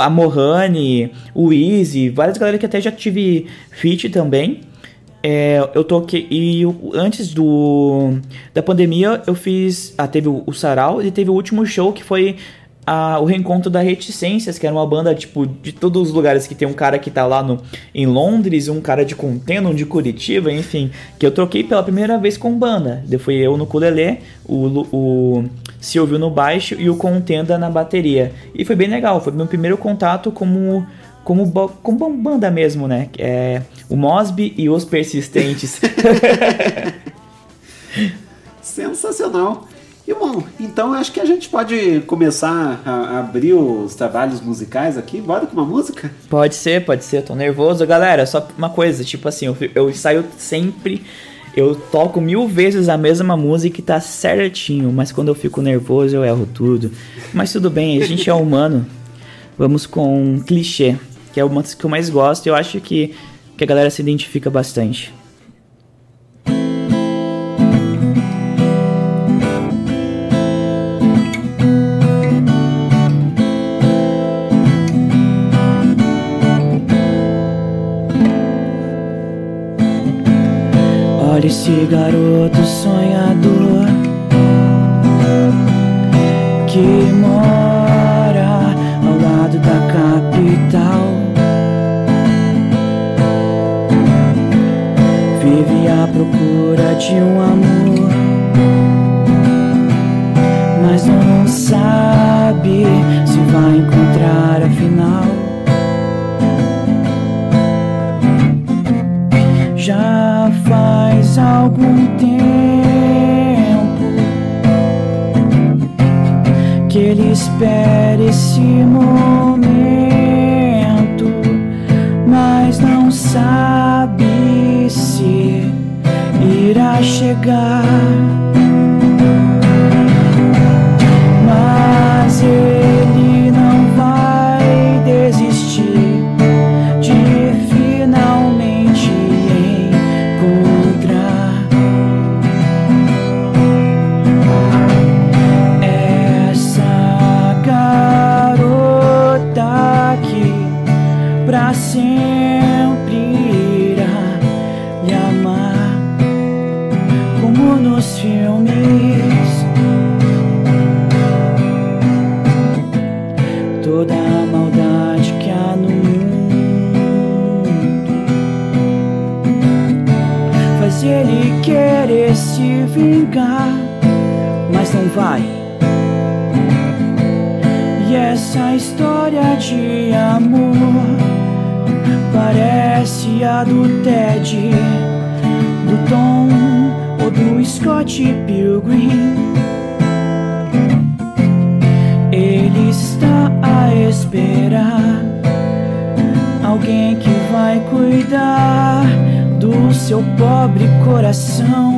a Mohane, o Easy, várias galera que até já tive feat também. É, eu toquei. E antes do da pandemia, eu fiz. Ah, teve o, o Sarau e teve o último show que foi a- o reencontro da Reticências, que era uma banda, tipo, de todos os lugares que tem um cara que tá lá no, em Londres, um cara de Contenda, um de Curitiba, enfim. Que eu troquei pela primeira vez com banda. Fui eu no ukulele, o, o Silvio no baixo e o Contenda na bateria. E foi bem legal, foi meu primeiro contato como como, como banda mesmo, né? É, o Mosby e os Persistentes. Sensacional. E bom, então acho que a gente pode começar a, abrir os trabalhos musicais aqui. Bora com uma música? pode ser, pode ser, eu tô nervoso. Galera, só uma coisa, tipo assim, eu, eu saio sempre Eu toco mil vezes a mesma música e tá certinho, mas quando eu fico nervoso eu erro tudo. Mas tudo bem, a gente é humano. Vamos com um clichê, que é uma das que eu mais gosto e eu acho que, que a galera se identifica bastante. Olha esse garoto sonhador que mora ao lado da capital. De um amor, mas não sabe se vai encontrar afinal. Já faz algum tempo que ele espera esse momento, chegar. Do Ted, do Tom ou do Scott Pilgrim. Ele está a esperar alguém que vai cuidar do seu pobre coração.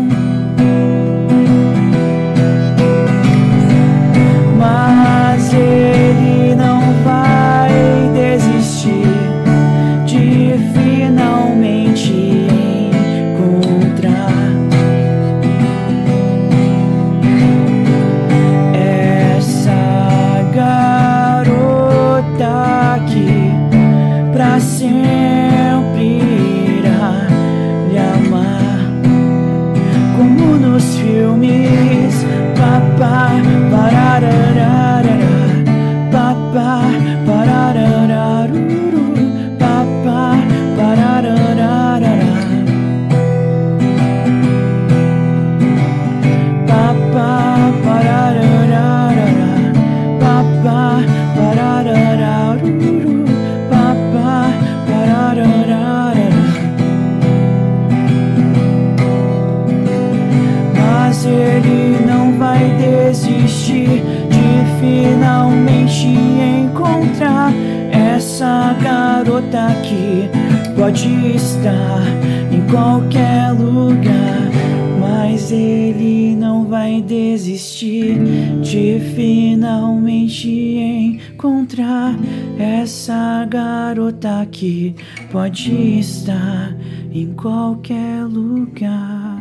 Que pode estar em qualquer lugar.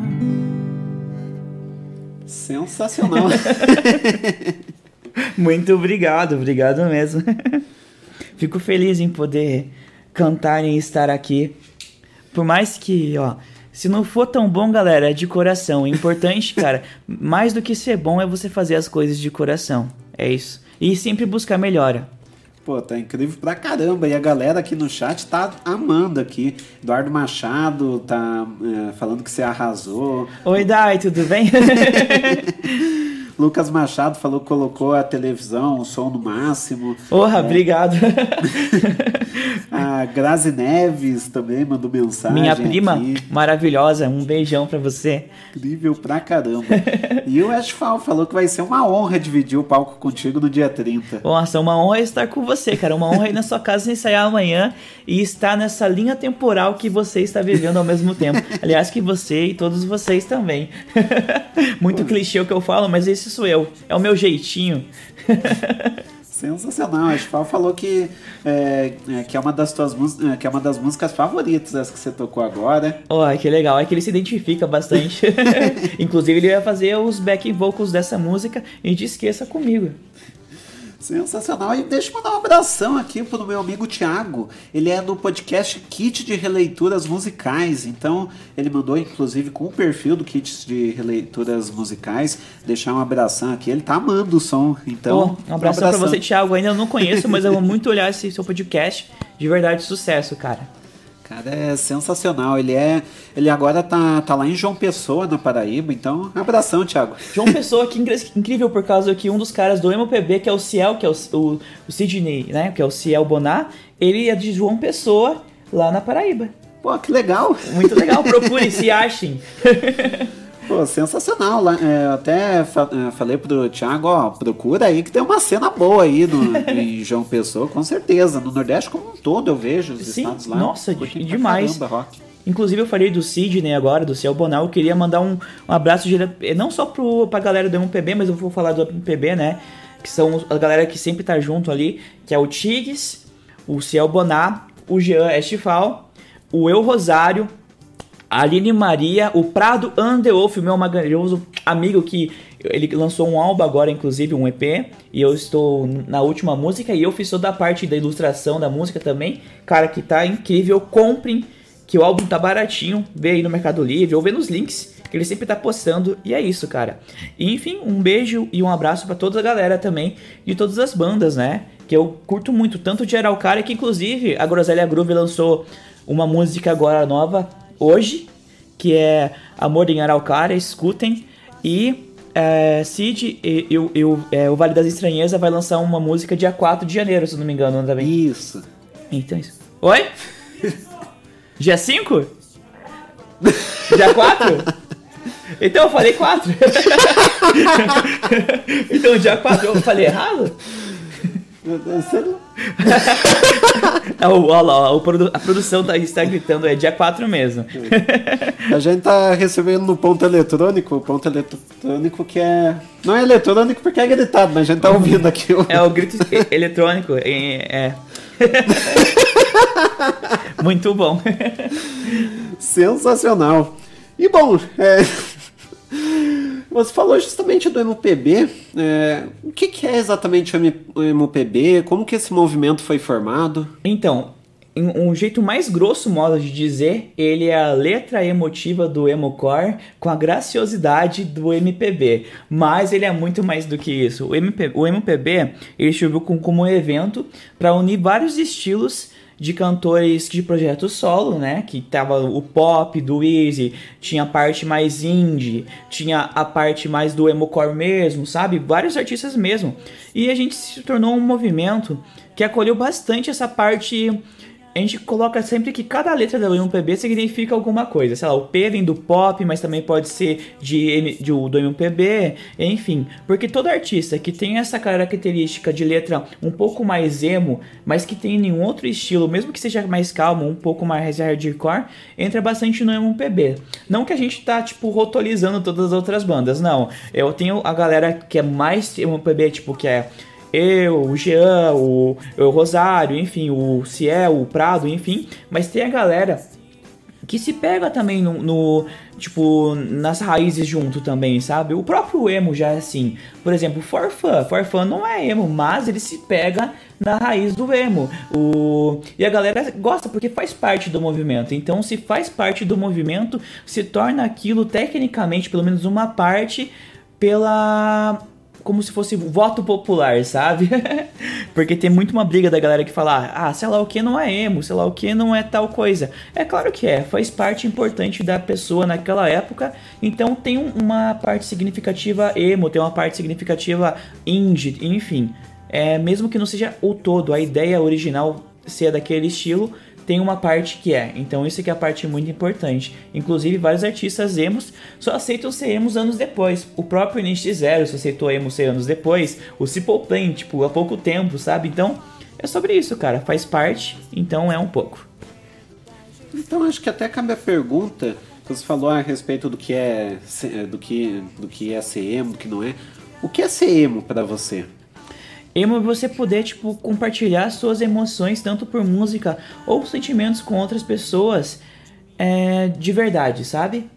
Sensacional. Muito obrigado, obrigado mesmo. Fico feliz em poder cantar e estar aqui. Por mais que, ó, se não for tão bom, galera, é de coração. O importante, cara, mais do que ser bom é você fazer as coisas de coração. É isso. E sempre buscar melhora. Pô, tá incrível pra caramba. E a galera aqui no chat tá amando aqui. Eduardo Machado tá é, falando que você arrasou. Oi, Dai, tudo bem? Lucas Machado falou que colocou a televisão, o som no máximo. Porra, obrigado. A Grazi Neves também mandou mensagem. Minha prima aqui. maravilhosa, um beijão pra você. Incrível pra caramba. e o Ashfal falou que vai ser uma honra dividir o palco contigo no dia 30. Nossa, uma honra estar com você, cara. Uma honra ir na sua casa ensaiar amanhã e estar nessa linha temporal que você está vivendo ao mesmo tempo. Aliás, que você e todos vocês também. Muito clichê o que eu falo, mas esse sou eu. É o meu jeitinho. Sensacional. A Ashfal falou que é, é, que é uma das tuas mus- é, que é uma das músicas favoritas essa que você tocou agora. Oh, que legal, é que ele se identifica bastante. Inclusive, ele vai fazer os backing vocals dessa música e te esqueça comigo. Sensacional. E deixa eu mandar um abração aqui pro meu amigo Thiago. Ele é do podcast Kit de Releituras Musicais. Então, ele mandou, inclusive, com o perfil do Kit de Releituras Musicais, deixar um abração aqui. ele tá amando o som. Então, Oh, um abraço pra você, Thiago. Ainda não conheço, mas eu vou muito olhar esse seu podcast. De verdade, sucesso, cara. Cara, é sensacional. Ele é. Ele agora tá, tá lá em João Pessoa, na Paraíba. Então, abração, Thiago. João Pessoa, que incrível por causa que um dos caras do MPB, que é o Ciel, que é o, o, o Sidney, né? Que é o Ciel Bonar, ele é de João Pessoa, lá na Paraíba. Pô, que legal. Muito legal, procure, se achem. Pô, sensacional. Lá, é, até fa- é, falei pro Thiago, ó, procura aí que tem uma cena boa aí no, em João Pessoa, com certeza. No Nordeste como um todo eu vejo os Sim, estados lá. nossa, demais. caramba rock. Inclusive eu falei do Sidney agora, do Ciel Bonar, eu queria mandar um, um abraço dire- não só pro, pra galera do MPB, mas eu vou falar do MPB, né? Que são a galera que sempre tá junto ali, que é o Tigres, o Ciel Bonar, o Jean Estifal, o Eu Rosário, Aline Maria, o Prado Underwolf, meu maravilhoso amigo que ele lançou um álbum agora, inclusive um EP, e eu estou na última música e eu fiz toda a parte da ilustração da música também. Cara, que tá incrível, comprem, que o álbum tá baratinho, vê aí no Mercado Livre ou vê nos links que ele sempre tá postando, e é isso, cara. E, enfim, um beijo e um abraço pra toda a galera também, de todas as bandas, né? Que eu curto muito, tanto de Araucária, que inclusive a Groselha Groove lançou uma música agora nova hoje, que é Amor em Araucária, escutem. E é, Cid e, e o- e o- é, o Vale das Estranhezas vai lançar uma música dia 4 de janeiro, se eu não me engano, também. Isso. Então isso. Oi? dia 5? Dia 4? Então eu falei 4. então dia 4 eu falei errado? É, o, olha lá, o a produção tá, está gritando, é dia 4 mesmo. A gente tá recebendo no ponto eletrônico, o ponto eletrônico que é. Não é eletrônico porque é gritado, mas a gente tá ouvindo aqui. o- É o grito eletrônico. É. é. Muito bom. Sensacional. E bom, é, você falou justamente do MPB. é, o que, que é exatamente o MPB? Como que esse movimento foi formado? Então, um jeito mais grosso modo de dizer, ele é a letra emotiva do emocore com a graciosidade do MPB. Mas ele é muito mais do que isso. O, MP, o MPB ele surgiu com- como um evento para unir vários estilos de cantores de projeto solo, né? Que tava o pop do Easy, tinha a parte mais indie, tinha a parte mais do emocore mesmo, sabe? Vários artistas mesmo. E a gente se tornou um movimento que acolheu bastante essa parte a gente coloca sempre que cada letra do MPB significa alguma coisa. Sei lá, o P vem do pop, mas também pode ser de, de- do MPB, enfim. Porque todo artista que tem essa característica de letra um pouco mais emo, mas que tem nenhum outro estilo, mesmo que seja mais calmo, um pouco mais hardcore, entra bastante no MPB. Não que a gente tá, tipo, rotulizando todas as outras bandas, não. Eu tenho a galera que é mais MPB, tipo, que é eu, o Jean, o, o Rosário, enfim, o Ciel, o Prado, enfim. Mas tem a galera que se pega também no, no- tipo, nas raízes junto também, sabe? O próprio emo já é assim. Por exemplo, Forfã. Forfã não é emo, mas ele se pega na raiz do emo. O... E a galera gosta porque faz parte do movimento. Então, se faz parte do movimento, se torna aquilo tecnicamente, pelo menos uma parte, pela como se fosse voto popular, sabe? Porque tem muito uma briga da galera que fala, ah, sei lá o que não é emo, sei lá o que não é tal coisa. É claro que é, faz parte importante da pessoa naquela época, então tem um- uma parte significativa emo, tem uma parte significativa indie, enfim. É, mesmo que não seja o todo, a ideia original ser daquele estilo, tem uma parte que é. Então isso aqui é a parte muito importante. Inclusive, vários artistas emos só aceitam ser emos anos depois. O próprio NX Zero se aceitou emo ser anos depois. O Simple Plan, tipo, há pouco tempo, sabe? Então, é sobre isso, cara. Faz parte, então é um pouco. Então acho que até cabe a pergunta. Você falou a respeito do que é do que do que é ser emo, do que não é. O que é ser emo para você? Emo é você poder, tipo, compartilhar suas emoções, tanto por música ou sentimentos com outras pessoas é, de verdade, sabe?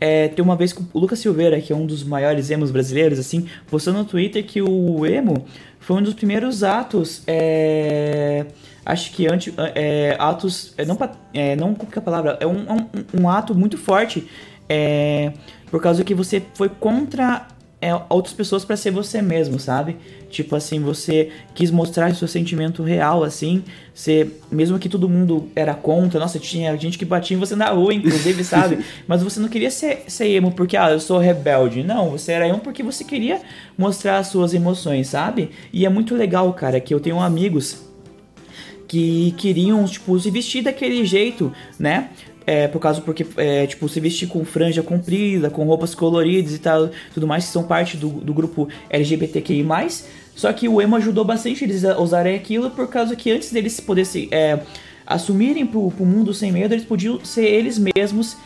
É, tem uma vez que o Lucas Silveira, que é um dos maiores emos brasileiros, assim, postou no Twitter que o emo foi um dos primeiros atos. É, acho que antes. É, atos. É, não, é, não qual que é a palavra? É um, um, um ato muito forte. É, por causa que você foi contra é, outras pessoas para ser você mesmo, sabe? Tipo assim, você quis mostrar seu sentimento real, assim, você, mesmo que todo mundo era contra, nossa, tinha gente que batia em você na rua, inclusive, sabe? Mas você não queria ser, ser emo porque, ah, eu sou rebelde. Não, você era emo porque você queria mostrar as suas emoções, sabe? E é muito legal, cara, que eu tenho amigos que queriam, tipo, se vestir daquele jeito, né? É, por causa porque, é, tipo, se vestir com franja comprida, com roupas coloridas e tal, tudo mais, que são parte do, do grupo LGBTQI+. Só que o emo ajudou bastante eles a usarem aquilo por causa que antes deles poderem é, assumirem pro, pro mundo sem medo, eles podiam ser eles mesmos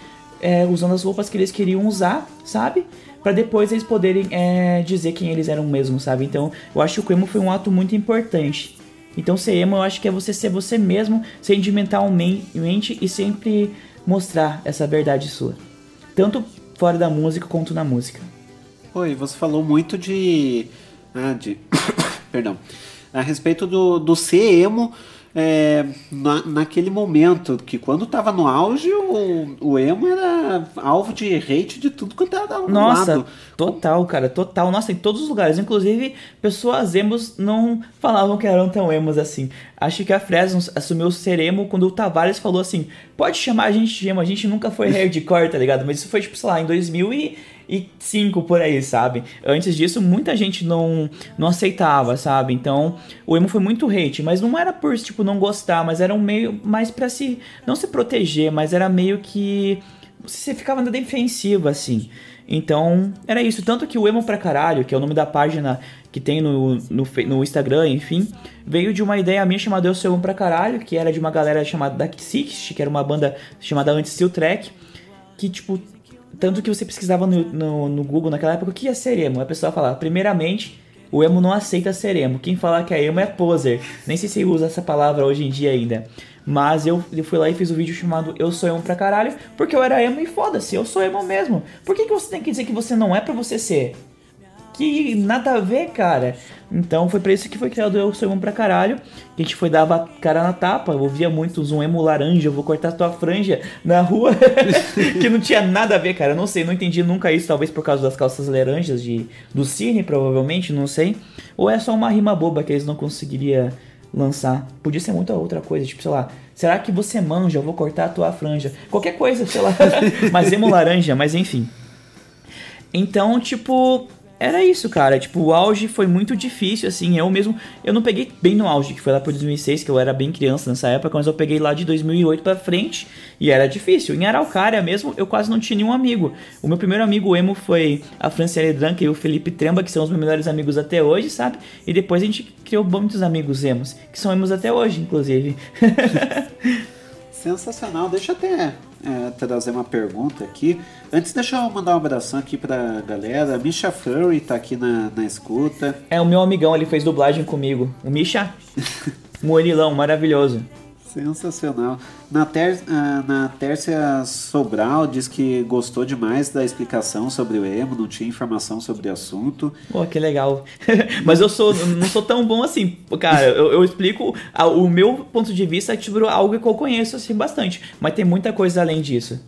é, usando as roupas que eles queriam usar, sabe? para depois eles poderem é, dizer quem eles eram mesmo, sabe? Então eu acho que o emo foi um ato muito importante. Então ser emo eu acho que é você ser você mesmo, sentimentalmente e sempre mostrar essa verdade sua. Tanto fora da música quanto na música. Oi, você falou muito de. Ah, de. Perdão. A respeito do, do ser emo é, na, naquele momento, que quando tava no auge, o, o emo era alvo de hate de tudo quanto era um Nossa, lado. total, cara, total. Nossa, em todos os lugares. Inclusive, pessoas emos não falavam que eram tão emos assim. Acho que a Fresno assumiu ser emo quando o Tavares falou assim: pode chamar a gente de emo, a gente nunca foi hardcore, tá ligado? Mas isso foi, tipo, sei lá, em 2000 e e cinco por aí, sabe? Antes disso, muita gente não, não aceitava, sabe? Então, o emo foi muito hate, mas não era por, tipo, não gostar, mas era um meio mais para se, não se proteger, mas era meio que você ficava na defensiva, assim. Então, era isso. Tanto que o Emo pra caralho, que é o nome da página que tem no, no, no Instagram, enfim, veio de uma ideia minha chamada Eu Sou Emo pra caralho, que era de uma galera chamada Dark Six, que era uma banda chamada Anti-Steel Track, que, tipo, tanto que você pesquisava no, no, no, Google naquela época o que é ser emo. A pessoa falava, primeiramente, o emo não aceita ser emo. Quem falar que é emo é poser. Nem sei se usa essa palavra hoje em dia ainda. Mas eu, eu fui lá e fiz um vídeo chamado Eu Sou Emo pra caralho, porque eu era emo e foda-se, eu sou emo mesmo. Por que, que você tem que dizer que você não é pra você ser? Que nada a ver, cara. Então foi pra isso que foi criado Eu Sou Emo pra caralho. Que a gente foi dar cara na tapa. Eu ouvia muito um emo laranja, eu vou cortar tua franja na rua. que não tinha nada a ver, cara. Eu não sei, não entendi nunca isso. Talvez por causa das calças laranjas de, do Cine, provavelmente, não sei. Ou é só uma rima boba que eles não conseguiriam lançar. Podia ser muita outra coisa, tipo, sei lá. Será que você manja? Eu vou cortar a tua franja. Qualquer coisa, sei lá. mas emo laranja, mas enfim. Então, tipo, era isso, cara. Tipo, o auge foi muito difícil, assim. Eu mesmo. Eu não peguei bem no auge, que foi lá por 2006, que eu era bem criança nessa época, mas eu peguei lá de 2008 pra frente e era difícil. Em Araucária mesmo, eu quase não tinha nenhum amigo. O meu primeiro amigo emo foi a Franciele Dranca e o Felipe Tremba, que são os meus melhores amigos até hoje, sabe? E depois a gente criou muitos amigos emos, que são emos até hoje, inclusive. Sensacional. Deixa eu até é, trazer uma pergunta aqui. Antes, deixa eu mandar um abração aqui pra galera. Misha Furry tá aqui na, na escuta. É o meu amigão, ele fez dublagem comigo. O Misha? Moelilão, maravilhoso. Sensacional. Na, ter, uh, na Tércia Sobral diz que gostou demais da explicação sobre o emo, não tinha informação sobre o assunto. Pô, que legal. Mas eu sou, não sou tão bom assim. Cara, eu, eu explico a, o meu ponto de vista sobre algo que eu conheço assim bastante. Mas tem muita coisa além disso.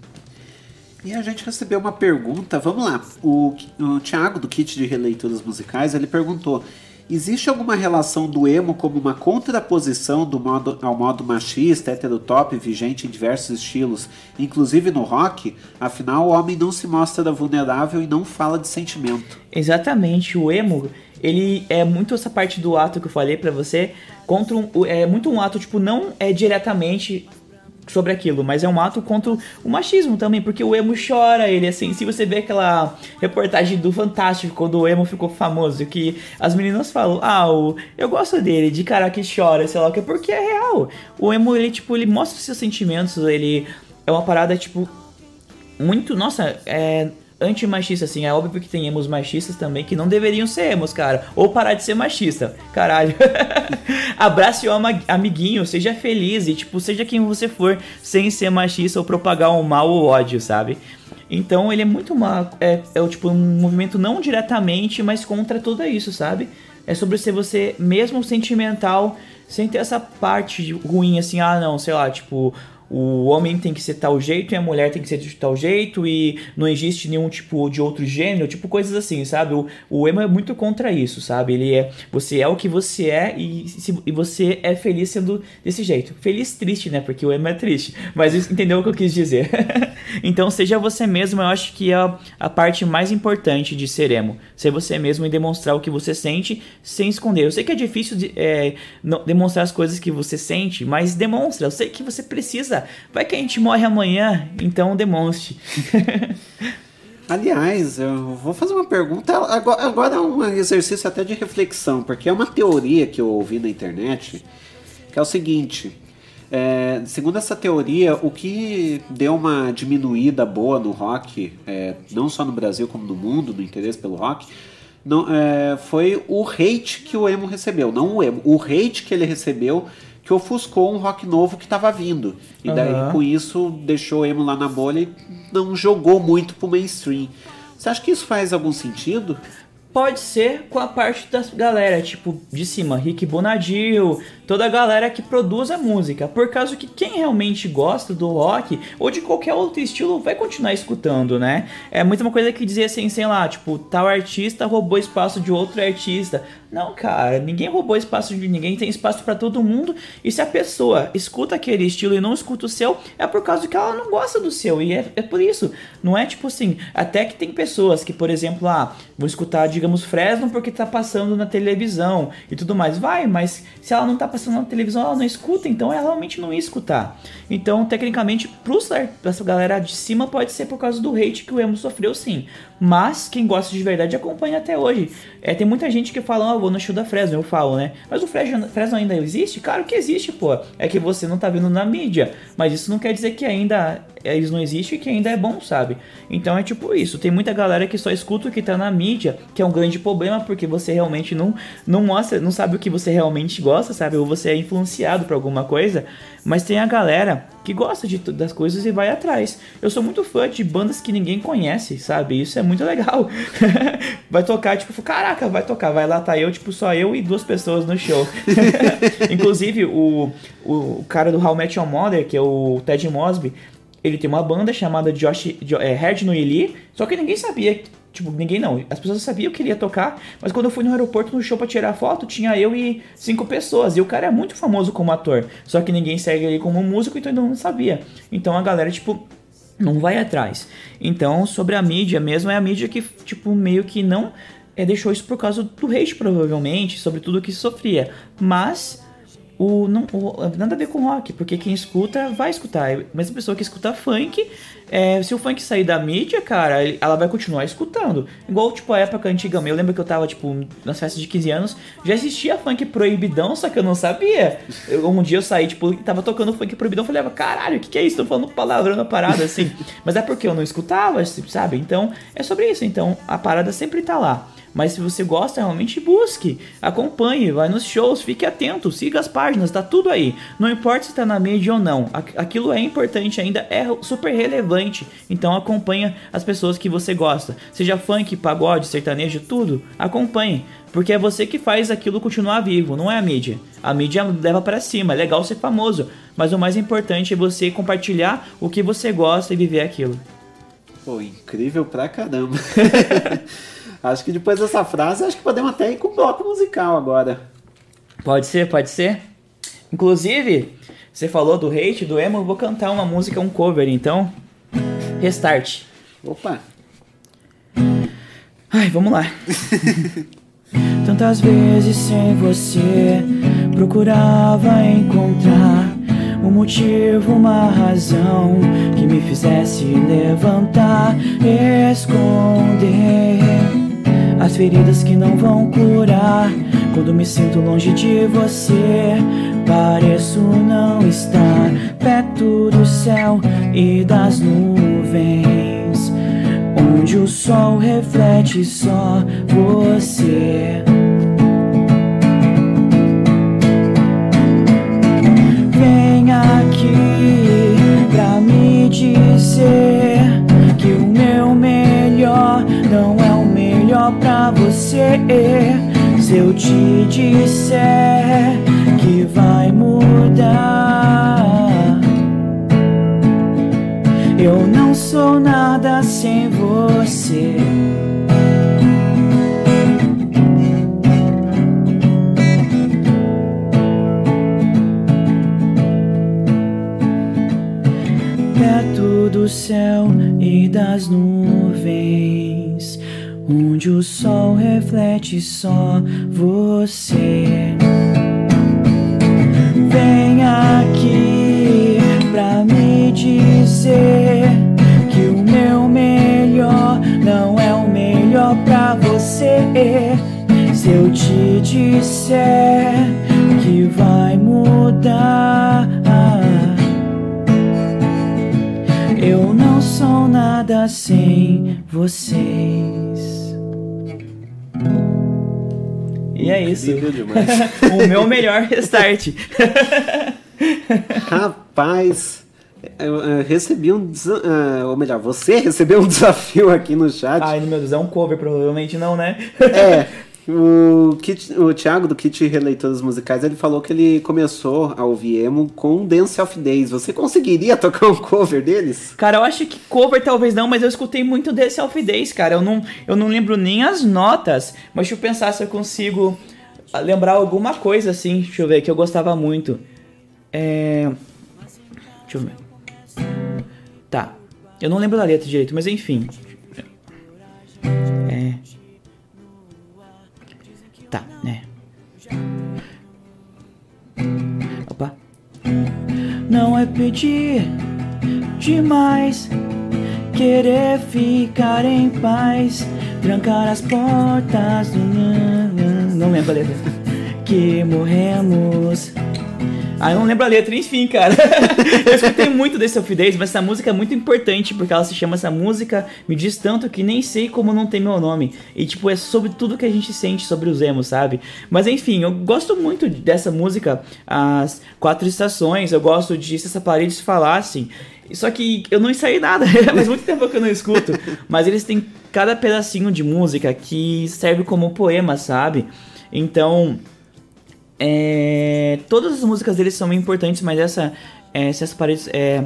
E a gente recebeu uma pergunta, vamos lá. O, o Thiago, do Kit de Releituras Musicais, ele perguntou: Existe alguma relação do emo como uma contraposição do modo, ao modo machista, heterotop, vigente em diversos estilos, inclusive no rock? Afinal, o homem não se mostra vulnerável e não fala de sentimento. Exatamente, o emo, ele é muito essa parte do ato que eu falei para você, contra um, é muito um ato tipo não é diretamente sobre aquilo, mas é um ato contra o machismo também, porque o emo chora, ele assim, se você vê aquela reportagem do Fantástico quando o emo ficou famoso, que as meninas falam, ah, o, eu gosto dele, de cara que chora, sei lá o que, porque é real. O emo, ele, tipo, ele mostra seus sentimentos, ele é uma parada, tipo, muito, nossa, é anti-machista, assim. É óbvio que tem emos machistas também que não deveriam ser emos, cara. Ou parar de ser machista. Caralho. Abrace o amiguinho, seja feliz e, tipo, seja quem você for, sem ser machista ou propagar o um mal ou ódio, sabe? Então ele é muito uma. É, é tipo um movimento não diretamente, mas contra tudo isso, sabe? É sobre ser você mesmo sentimental, sem ter essa parte ruim, assim, ah não, sei lá, tipo, o homem tem que ser tal jeito e a mulher tem que ser de tal jeito e não existe nenhum tipo de outro gênero, tipo coisas assim, sabe? O, o emo é muito contra isso, sabe? Ele é, você é o que você é e, se, e você é feliz sendo desse jeito. Feliz triste, né? Porque o emo é triste, mas entendeu o que eu quis dizer. então seja você mesmo, eu acho que é a, a parte mais importante de ser emo. Ser você mesmo e demonstrar o que você sente sem esconder. Eu sei que é difícil de, é, não, demonstrar as coisas que você sente, mas demonstra. Eu sei que você precisa Vai que a gente morre amanhã, então demonstre. Aliás, eu vou fazer uma pergunta. Agora, agora é um exercício até de reflexão, porque é uma teoria que eu ouvi na internet, que é o seguinte. É, segundo essa teoria, o que deu uma diminuída boa no rock, é, não só no Brasil como no mundo, no interesse pelo rock, não, é, foi o hate que o emo recebeu. Não o emo, o hate que ele recebeu que ofuscou um rock novo que estava vindo. E daí, uhum. com isso, deixou o emo lá na bolha e não jogou muito pro mainstream. Você acha que isso faz algum sentido? Pode ser com a parte das galera, tipo, de cima, Rick Bonadil, toda a galera que produz a música. Por causa que quem realmente gosta do rock ou de qualquer outro estilo vai continuar escutando, né? É muito uma coisa que dizia assim, sei lá, tipo, tal artista roubou espaço de outro artista. Não, cara, ninguém roubou espaço de ninguém, tem espaço para todo mundo. E se a pessoa escuta aquele estilo e não escuta o seu, é por causa que ela não gosta do seu. E é, é por isso. Não é tipo assim, até que tem pessoas que, por exemplo, ah, vou escutar, digamos, Fresno porque tá passando na televisão e tudo mais. Vai, mas se ela não tá passando na televisão, ela não escuta, então ela realmente não ia escutar. Então, tecnicamente, pra essa galera de cima pode ser por causa do hate que o emo sofreu sim. Mas quem gosta de verdade acompanha até hoje. É, tem muita gente que fala, oh, vou no show da Fresno, eu falo, né? Mas o Fresno, Fresno ainda existe? Claro que existe, pô. É que você não tá vendo na mídia. Mas isso não quer dizer que ainda eles não existem e que ainda é bom, sabe? Então é tipo isso. Tem muita galera que só escuta o que tá na mídia, que é um grande problema, porque você realmente não, não mostra, não sabe o que você realmente gosta, sabe? Ou você é influenciado por alguma coisa. Mas tem a galera que gosta de, das coisas e vai atrás. Eu sou muito fã de bandas que ninguém conhece, sabe? Isso é muito legal. vai tocar, tipo, caraca, vai tocar. Vai lá, tá eu, tipo, só eu e duas pessoas no show. Inclusive, o, o cara do How Met Your Mother, que é o Ted Mosby, ele tem uma banda chamada Josh, é, Head no Eli, só que ninguém sabia Tipo, ninguém não. As pessoas sabiam que ele ia tocar, mas quando eu fui no aeroporto no show pra tirar foto, tinha eu e cinco pessoas. E o cara é muito famoso como ator. Só que ninguém segue ele como músico, então não sabia. Então a galera, tipo, não vai atrás. Então, sobre a mídia mesmo, é a mídia que, tipo, meio que não é, deixou isso por causa do hate, provavelmente, sobre tudo que sofria. Mas o, não, o, nada a ver com rock, porque quem escuta vai escutar. A mesma pessoa que escuta funk, é, se o funk sair da mídia, cara, ela vai continuar escutando. Igual, tipo, a época antiga, eu lembro que eu tava, tipo, nas festas de 15 anos, já existia funk proibidão, só que eu não sabia. Eu, um dia eu saí, tipo, tava tocando funk proibidão, falei, caralho, o que, que é isso? Tô falando palavrão na parada, assim. Mas é porque eu não escutava, sabe? Então, é sobre isso. Então, a parada sempre tá lá. Mas se você gosta, realmente busque, acompanhe, vai nos shows, fique atento, siga as páginas, tá tudo aí. Não importa se está na mídia ou não, aquilo é importante ainda, é super relevante. Então acompanha as pessoas que você gosta, seja funk, pagode, sertanejo, tudo, acompanhe. Porque é você que faz aquilo continuar vivo, não é a mídia. A mídia leva para cima, é legal ser famoso, mas o mais importante é você compartilhar o que você gosta e viver aquilo. Pô, incrível pra caramba. Acho que depois dessa frase, acho que podemos até ir com o bloco musical agora. Pode ser, pode ser. Inclusive, você falou do hate, do emo, eu vou cantar uma música, um cover, então. Restart. Opa. Ai, vamos lá. Tantas vezes sem você procurava encontrar um motivo, uma razão que me fizesse levantar, esconder as feridas que não vão curar. Quando me sinto longe de você, pareço não estar perto do céu e das nuvens, onde o sol reflete só você. Vem aqui pra me dizer que o meu melhor não é melhor pra você. Se eu te disser que vai mudar, eu não sou nada sem você. do céu e das nuvens, onde o sol reflete só você. Vem aqui pra me dizer que o meu melhor não é o melhor pra você. Se eu te disser que vai mudar. Eu não sou nada sem vocês. E é isso. O meu melhor restart. Rapaz, eu, eu recebi um ah, ou melhor, você recebeu um desafio aqui no chat. Ai, meu Deus, é um cover, provavelmente não, né? É, o, Kit, o Thiago do Kit Releituras Musicais, ele falou que ele começou a ouvir emo com Dance of Days. Você conseguiria tocar um cover deles? Cara, eu acho que cover talvez não, mas eu escutei muito desse Self Days, cara. Eu não, eu não lembro nem as notas, mas deixa eu pensar se eu consigo lembrar alguma coisa assim. Deixa eu ver, que eu gostava muito. É. Deixa eu ver. Tá. Eu não lembro da letra direito, mas enfim. É. Tá, né? Opa. Não é pedir demais, querer ficar em paz, trancar as portas do. Não lembro a letra. Que morremos. Ah, eu não lembro a letra, enfim, cara. eu escutei muito desse Self Days, mas essa música é muito importante porque ela se chama essa música Me Diz Tanto que nem sei como não tem meu nome. E, tipo, é sobre tudo que a gente sente sobre os emos, sabe? Mas, enfim, eu gosto muito dessa música, As Quatro Estações. Eu gosto de Se Essa Paredes Falassem. Só que eu não ensaiei nada, faz muito tempo que eu não escuto. Mas eles têm cada pedacinho de música que serve como poema, sabe? Então, é, todas as músicas deles são importantes, mas essa, é, se essa paredes, é,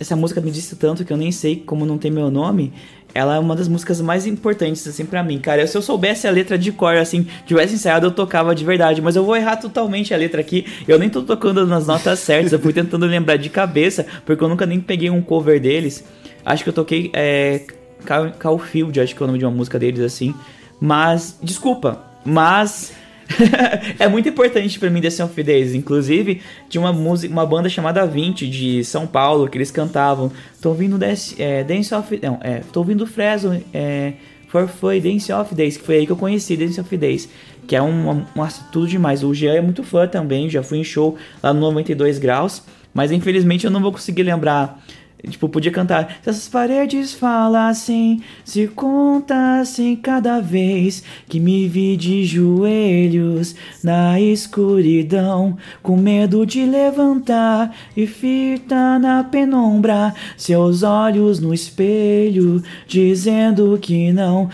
essa música me disse tanto que eu nem sei como não tem meu nome. Ela é uma das músicas mais importantes, assim, pra mim, cara. Se eu soubesse a letra de cor, assim, tivesse ensaiado, eu tocava de verdade. Mas eu vou errar totalmente a letra aqui. Eu nem tô tocando nas notas certas. Eu fui tentando lembrar de cabeça, porque eu nunca nem peguei um cover deles. Acho que eu toquei é, Cal- Calfield, acho que é o nome de uma música deles, assim. Mas, desculpa, mas é muito importante pra mim The Self Days. Inclusive, tinha uma música, uma banda chamada 20 de São Paulo que eles cantavam. Tô ouvindo Dance, é, Dance of. Não, é, tô ouvindo Fresno. É, For foi Dance of Days, que foi aí que eu conheci Dance of Days. Que é um, um, tudo demais. O Jean é muito fã também, já fui em show lá no 92 graus. Mas infelizmente eu não vou conseguir lembrar. Tipo, podia cantar. Se essas paredes falassem, se contassem cada vez que me vi de joelhos na escuridão, com medo de levantar e fita na penumbra, seus olhos no espelho, dizendo que não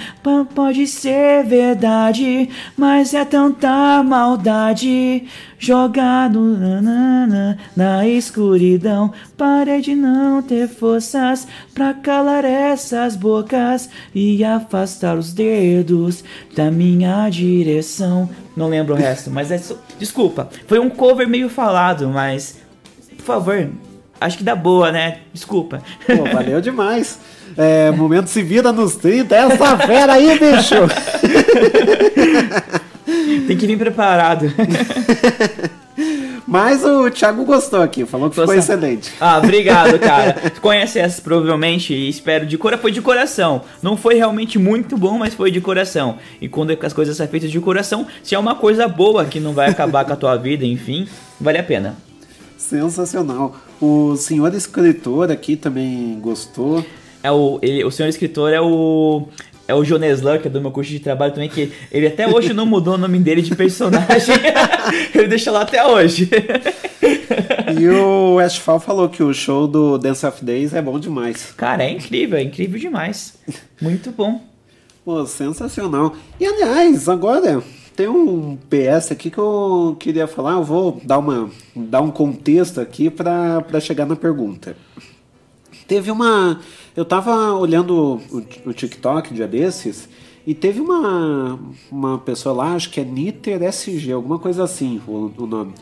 pode ser verdade, mas é tanta maldade jogado na, na, escuridão. Parede não ter forças pra calar essas bocas e afastar os dedos da minha direção. Não lembro o resto, mas é. só- Desculpa, foi um cover meio falado, mas. Por favor, acho que dá boa, né? Desculpa. Pô, valeu demais. É, momento se vira nos 30, essa fera aí, bicho! Tem que vir preparado. Mas o Thiago gostou aqui, falou que ficou Gostou? excelente. Ah, obrigado, cara. Tu conhece essas provavelmente e espero de coração. Foi de coração. Não foi realmente muito bom, mas foi de coração. E quando as coisas são feitas de coração, se é uma coisa boa que não vai acabar com a tua vida, enfim, vale a pena. Sensacional. O senhor escritor aqui também gostou. É o, ele- o senhor escritor é o. É o Joneslan, que é do meu curso de trabalho também, que ele até hoje não mudou o nome dele de personagem. ele deixa lá até hoje. E o Westphal falou que o show do Dance of Days é bom demais. Cara, é incrível, é incrível demais. Muito bom. Pô, sensacional. E aliás, agora tem um PS aqui que eu queria falar. Eu vou dar, uma, dar um contexto aqui para chegar na pergunta. Teve uma. Eu tava olhando o, o TikTok dia desses e teve uma, uma pessoa lá, acho que é Niter SG, alguma coisa assim o, o nome.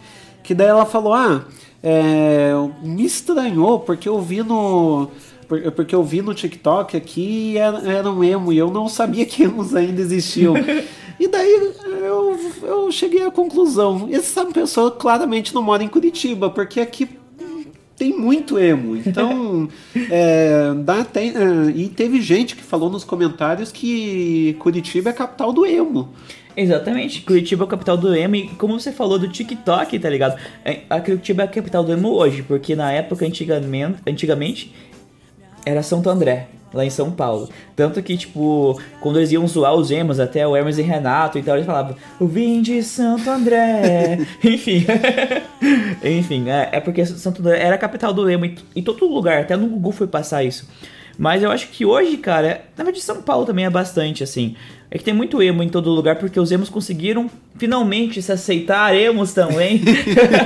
Que daí ela falou: Ah, é, me estranhou porque eu vi no. por- Porque eu vi no TikTok aqui e era, era um emo e eu não sabia que emos ainda existiam. E daí eu, eu cheguei à conclusão: essa pessoa claramente não mora em Curitiba, porque aqui tem muito emo. Então, é, dá até, é, e teve gente que falou nos comentários que Curitiba é a capital do emo. Exatamente, Curitiba é a capital do emo e como você falou do TikTok, tá ligado? É, A Curitiba é a capital do emo hoje, porque na época, antigamente, antigamente era Santo André, lá em São Paulo. Tanto que, tipo, quando eles iam zoar os emos, até o Hermes e Renato e tal, eles falavam, eu vim de Santo André. Enfim. Enfim, é, é porque Santo André era a capital do emo e, e todo lugar, até no Google foi passar isso. Mas eu acho que hoje, cara, na verdade São Paulo também é bastante, assim. É que tem muito emo em todo lugar porque os emos conseguiram finalmente se aceitar emos também.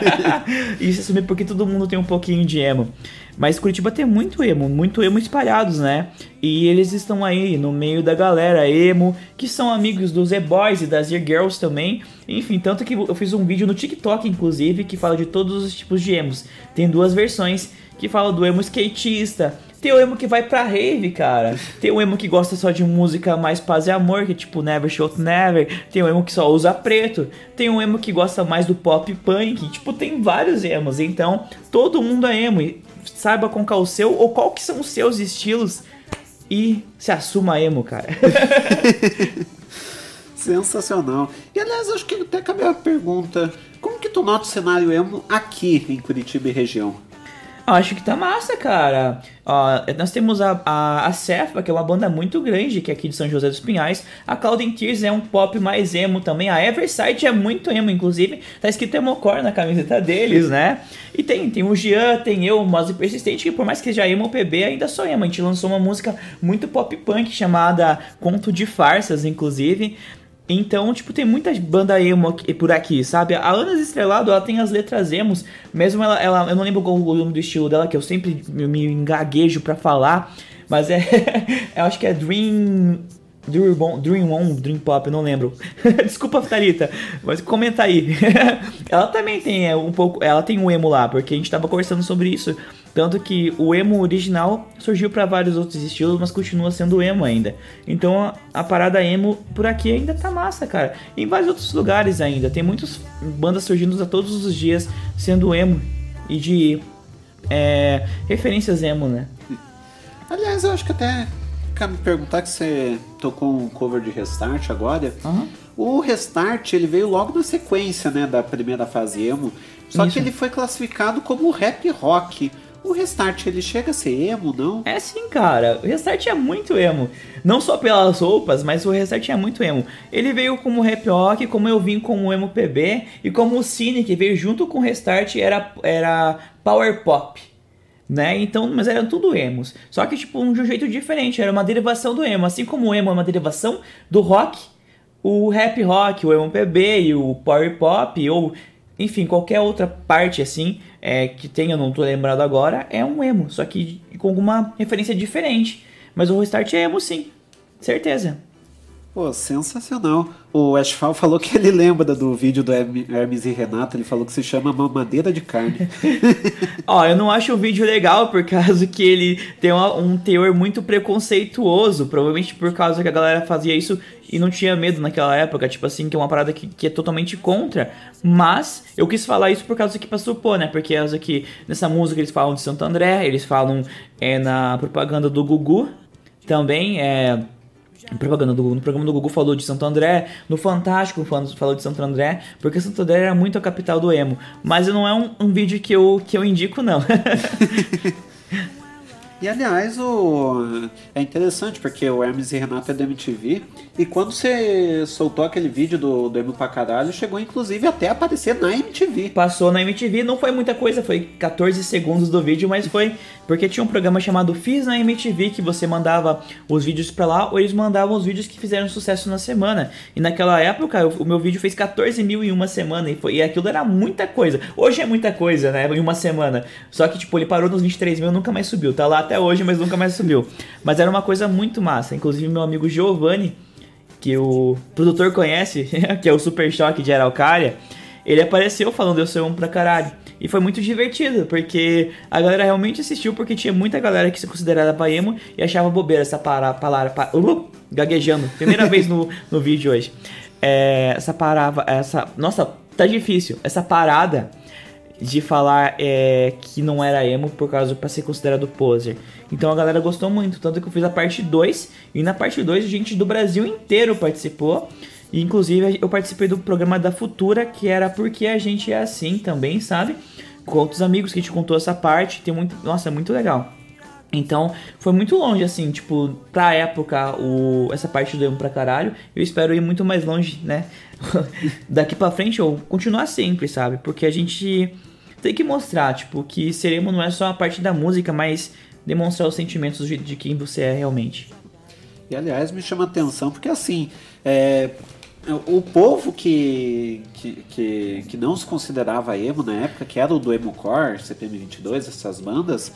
e se assumir porque todo mundo tem um pouquinho de emo. Mas Curitiba tem muito emo, muito emo espalhados, né? E eles estão aí no meio da galera emo, que são amigos dos Z-Boys e das Z-Girls também. Enfim, tanto que eu fiz um vídeo no TikTok, inclusive, que fala de todos os tipos de emos. Tem duas versões que fala do emo skatista. Tem o emo que vai pra rave, cara. Tem o emo que gosta só de música mais paz e amor, que é tipo Never Shout Never. Tem o emo que só usa preto. Tem o emo que gosta mais do pop punk. Tipo, tem vários emos. Então, todo mundo é emo. Saiba qual que é o seu ou qual que são os seus estilos. E se assuma emo, cara. Sensacional. E aliás, acho que até cabe a pergunta: como que tu nota o cenário emo aqui em Curitiba e região? Acho que tá massa, cara. Nós temos a, a, a Cefa, que é uma banda muito grande, que é aqui de São José dos Pinhais. A Cloud Tears é um pop mais emo também. A Eversight é muito emo, inclusive. Tá escrito Emocore na camiseta deles, né? E tem, tem o Jean, tem eu, o Mose Persistente, que por mais que seja emo PB, ainda sou emo. A gente lançou uma música muito pop punk chamada Conto de Farsas, inclusive. Então, tipo, tem muita banda emo aqui- por aqui, sabe? A Ana Estrelado, ela tem as letras emos, mesmo ela, ela eu não lembro qual o nome do estilo dela, que eu sempre me, engaguejo pra falar, mas é, eu acho que é Dream... Dream, Bon- Dream On, Dream Pop, não lembro. Desculpa, Thalita, mas comenta aí. ela também tem é, um pouco, ela tem um emo lá, porque a gente tava conversando sobre isso. Tanto que o emo original surgiu pra vários outros estilos, mas continua sendo emo ainda. Então a, a parada emo por aqui ainda tá massa, cara. Em vários outros lugares ainda. Tem muitas bandas surgindo a todos os dias sendo emo e de é, referências emo, né? Aliás, eu acho que até cabe perguntar que você tocou um cover de Restart agora. O Restart ele veio logo na sequência, né, da primeira fase emo. Só Isso. que ele foi classificado como rap rock. O Restart ele chega a ser emo, não? É sim, cara. O Restart é muito emo. Não só pelas roupas, mas o Restart é muito emo. Ele veio como rap rock, como eu vim como emo PB, e como o Cine, que veio junto com o Restart, era, era power pop. Né? Então, mas eram tudo emos. Só que, tipo, de um jeito diferente. Era uma derivação do emo. Assim como o emo é uma derivação do rock, o rap rock, o emo PB e o power pop, ou enfim, qualquer outra parte assim é, que tenha, não tô lembrado agora, é um emo, só que com alguma referência diferente. Mas o Restart é emo sim, certeza. Pô, sensacional. O Ashfall falou que ele lembra do vídeo do Herm- Hermes e Renato, ele falou que se chama Mamadeira de Carne. Ó, eu não acho o vídeo legal por causa que ele tem uma- um teor muito preconceituoso, provavelmente por causa que a galera fazia isso e não tinha medo naquela época, tipo assim, que é uma parada que, que é totalmente contra. Mas eu quis falar isso por causa que passou pô, né? Porque causa que nessa música eles falam de Santo André, eles falam é, na propaganda do Gugu também, é. Propaganda do Gugu, no programa do Gugu falou de Santo André, no Fantástico falou de Santo André, porque Santo André era muito a capital do emo. Mas não é um, um vídeo que eu, que eu indico, não. E aliás, o... é interessante porque o Hermes e Renato é da MTV. E quando você soltou aquele vídeo do, do Emo pra caralho, chegou inclusive até a aparecer na MTV. Passou na MTV, não foi muita coisa, foi 14 segundos do vídeo, mas foi porque tinha um programa chamado Fiz na MTV que você mandava os vídeos pra lá ou eles mandavam os vídeos que fizeram sucesso na semana. E naquela época eu- o meu vídeo fez 14 mil em uma semana e, foi, e aquilo era muita coisa. Hoje é muita coisa, né? Em uma semana. Só que tipo, ele parou nos 23 mil nunca mais subiu. Tá lá até hoje, mas nunca mais subiu. Mas era uma coisa muito massa. Inclusive meu amigo Giovanni, que o produtor conhece, que é o Super Choque de Araucária, ele apareceu falando eu sou um pra caralho. E foi muito divertido, porque a galera realmente assistiu, porque tinha muita galera que se considerava emo e achava bobeira essa para- palavra. pa- uh, gaguejando. Primeira vez no, no vídeo hoje. É, essa parava. Essa. Nossa, tá difícil. Essa parada de falar é, que não era emo por causa pra ser considerado poser. Então a galera gostou muito, tanto que eu fiz a parte 2 e na parte 2 gente do Brasil inteiro participou. E, inclusive eu participei do programa da Futura, que era porque a gente é assim também, sabe? Com outros amigos que a gente contou essa parte, tem muito, nossa, é muito legal. Então, foi muito longe, assim, tipo, pra época, o, essa parte do emo pra caralho. Eu espero ir muito mais longe, né? Daqui pra frente, ou continuar sempre, sabe? Porque a gente tem que mostrar, tipo, que ser emo não é só a parte da música, mas demonstrar os sentimentos de, de quem você é realmente. E aliás, me chama atenção porque assim, é, o povo que, que, que, que não se considerava emo na época, que era o do Emocore, CPM22, essas bandas,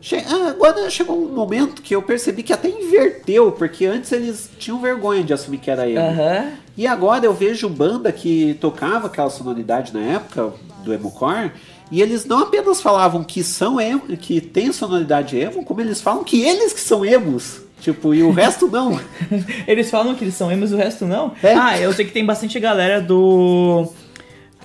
che- ah, agora chegou um momento que eu percebi que até inverteu, porque antes eles tinham vergonha de assumir que era emo. Aham. E agora eu vejo banda que tocava aquela sonoridade na época do Emocore, e eles não apenas falavam que são emo, que tem sonoridade emo, como eles falam que eles que são emos. Tipo, e o resto não. Eles falam que eles são emos e o resto não? Ah, eu sei que tem bastante galera do.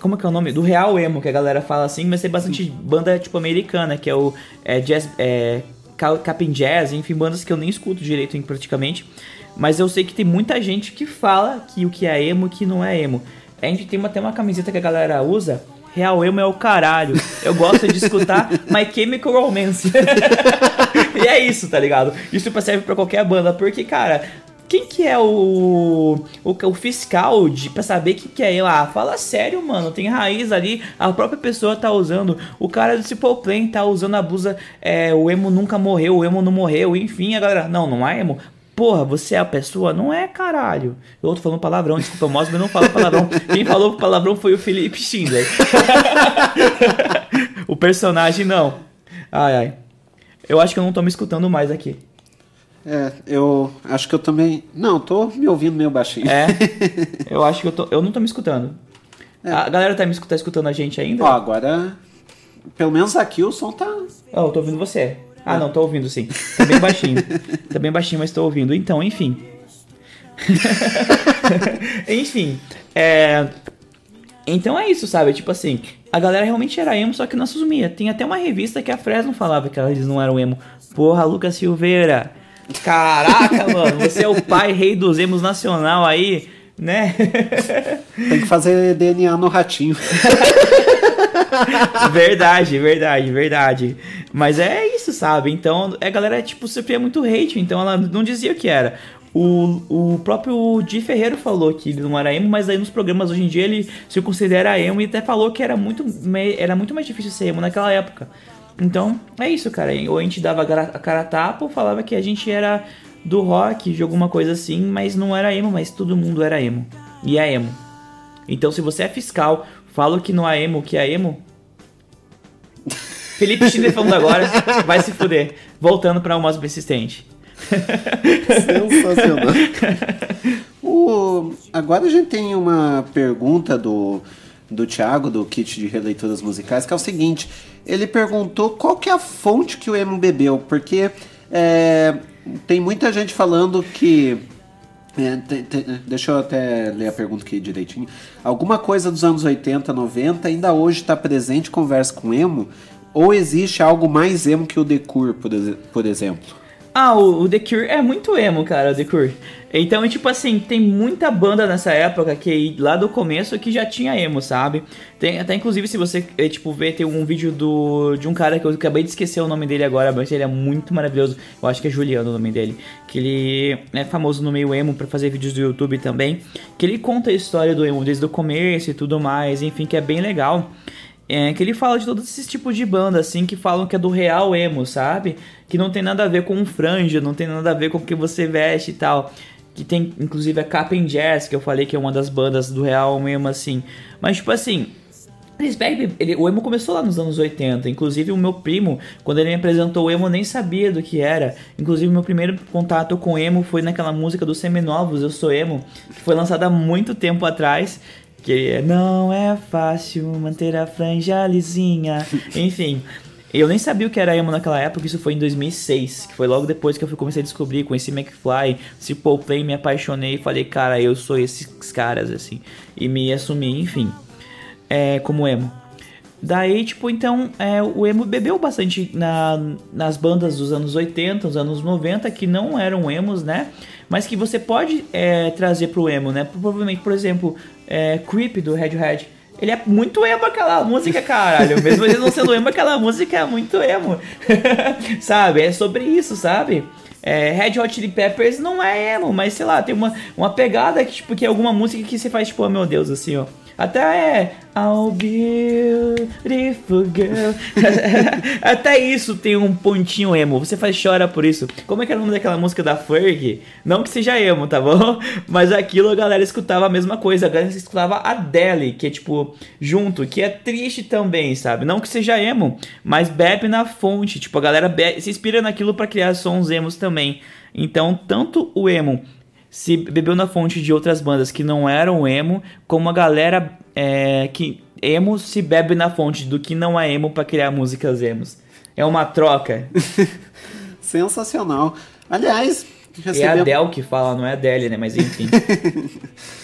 Como é que é o nome? Do Real Emo, que a galera fala assim, mas tem bastante banda tipo americana, que é o é, Jazz. É, Ca- Capin Jazz, enfim, bandas que eu nem escuto direito em praticamente. Mas eu sei que tem muita gente que fala que o que é emo e o que não é emo. A gente tem uma- até uma camiseta que a galera usa. Real emo é o caralho. Eu gosto de escutar My Chemical Romance. e é isso, tá ligado? Isso serve pra qualquer banda, porque, cara, quem que é o, o, o fiscal de, pra saber o que, que é ele? Ah, fala sério, mano. Tem raiz ali, a própria pessoa tá usando. O cara do Simple Plan tá usando a blusa. É, o emo nunca morreu, o emo não morreu, enfim, a galera. Não, não é emo. Porra, você é a pessoa? Não é, caralho. Eu tô falando palavrão, desculpa, eu não falo palavrão. Quem falou palavrão foi o Felipe Schindler. o personagem não. Ai, ai. Eu acho que eu não tô me escutando mais aqui. É, eu acho que eu também. Não, tô me ouvindo meio baixinho. É. Eu acho que eu tô. Eu não tô me escutando. A galera tá me escutando, tá escutando a gente ainda? Ó, agora. Pelo menos aqui o som tá. Ó, eu tô ouvindo você. Ah, não, tô ouvindo sim. Tá bem baixinho. tá bem baixinho, mas tô ouvindo. Então, enfim. enfim. É. Então é isso, sabe? Tipo assim, a galera realmente era emo, só que não assumia. Tem até uma revista que a Fresno falava que eles não eram emo. Porra, Lucas Silveira. Caraca, mano, você é o pai rei dos emos nacional aí, né? Tem que fazer DNA no ratinho. verdade, verdade, verdade. Mas é isso, sabe? Então a galera, tipo, sofria muito hate, então ela não dizia o que era. O, o próprio Di Ferreiro falou que ele não era emo, mas aí nos programas hoje em dia ele se considera emo e até falou que era muito, era muito mais difícil ser emo naquela época. Então, é isso, cara. Ou a gente dava a cara a tapa ou falava que a gente era do rock, de alguma coisa assim, mas não era emo, mas todo mundo era emo. E é emo. Então, se você é fiscal, Falo que não há emo, que é emo. Felipe Schindler falando agora, vai se fuder. Voltando pra uma persistente. Sensacional. O... Agora a gente tem uma pergunta do, do Thiago, do kit de releituras musicais, que é o seguinte: ele perguntou qual que é a fonte que o emo bebeu, porque é, tem muita gente falando que. é, tem- tem- deixa eu até ler a pergunta aqui direitinho. Alguma coisa dos anos 80, 90 ainda hoje está presente conversa com emo? Ou existe algo mais emo que o The Cure, por, por exemplo? Ah, o, o The Cure é muito emo, cara, o The Cure. Então, tipo assim, tem muita banda nessa época que lá do começo que já tinha emo, sabe? Tem até inclusive se você eh, tipo ver tem um vídeo do de um cara que eu acabei de esquecer o nome dele agora, mas ele é muito maravilhoso. Eu acho que é Juliano o nome dele, que ele é famoso no meio emo pra fazer vídeos do YouTube também, que ele conta a história do emo desde o começo e tudo mais, enfim, que é bem legal. É, que ele fala de todos esses tipos de banda, assim, que falam que é do real emo, sabe? Que não tem nada a ver com franja, não tem nada a ver com o que você veste e tal. Que tem, inclusive, a Cap'n Jazz, que eu falei que é uma das bandas do real emo, assim. Mas, tipo assim, eles ele- o emo começou lá nos anos 80. Inclusive, o meu primo, quando ele me apresentou o emo, nem sabia do que era. Inclusive, meu primeiro contato com emo foi naquela música dos Seminovos, Eu Sou Emo, que foi lançada há muito tempo atrás. Que não é fácil manter a franja lisinha. Enfim. Eu nem sabia o que era emo naquela época, isso foi em 2006, que foi logo depois que eu fui- comecei a descobrir, conheci McFly, Simple Play, me apaixonei e falei, cara, eu sou esses caras, assim, e me assumi, enfim, é, como emo. Daí, tipo, então, é, o emo bebeu bastante na, nas bandas dos anos 80, dos anos 90, que não eram emos, né? Mas que você pode é, trazer pro emo, né? Provavelmente, por exemplo, é, Creep do Radiohead. Ele é muito emo aquela música, caralho. Mesmo ele não sendo emo, aquela música é muito emo. sabe? É sobre isso, sabe? É, Red Hot Chili Peppers não é emo, mas sei lá, tem uma, uma pegada que, tipo, que é alguma música que você faz, tipo, oh meu Deus, assim, ó. Até é Oh beautiful girl. Até isso tem um pontinho emo. Você faz chora por isso. Como é que era o nome daquela música da Ferg? Não que seja emo, tá bom? Mas aquilo a galera escutava a mesma coisa. A galera escutava Adele, que é tipo junto, que é triste também, sabe? Não que seja emo, mas bebe na fonte. Tipo, a galera be- se inspira naquilo pra criar sons emos também. Então, tanto o emo se bebeu na fonte de outras bandas que não eram emo, como a galera é, que emo se bebe na fonte do que não é emo pra criar músicas emos. É uma troca. Sensacional. Aliás, É a Adele que fala, não é a Adele, né? Mas enfim.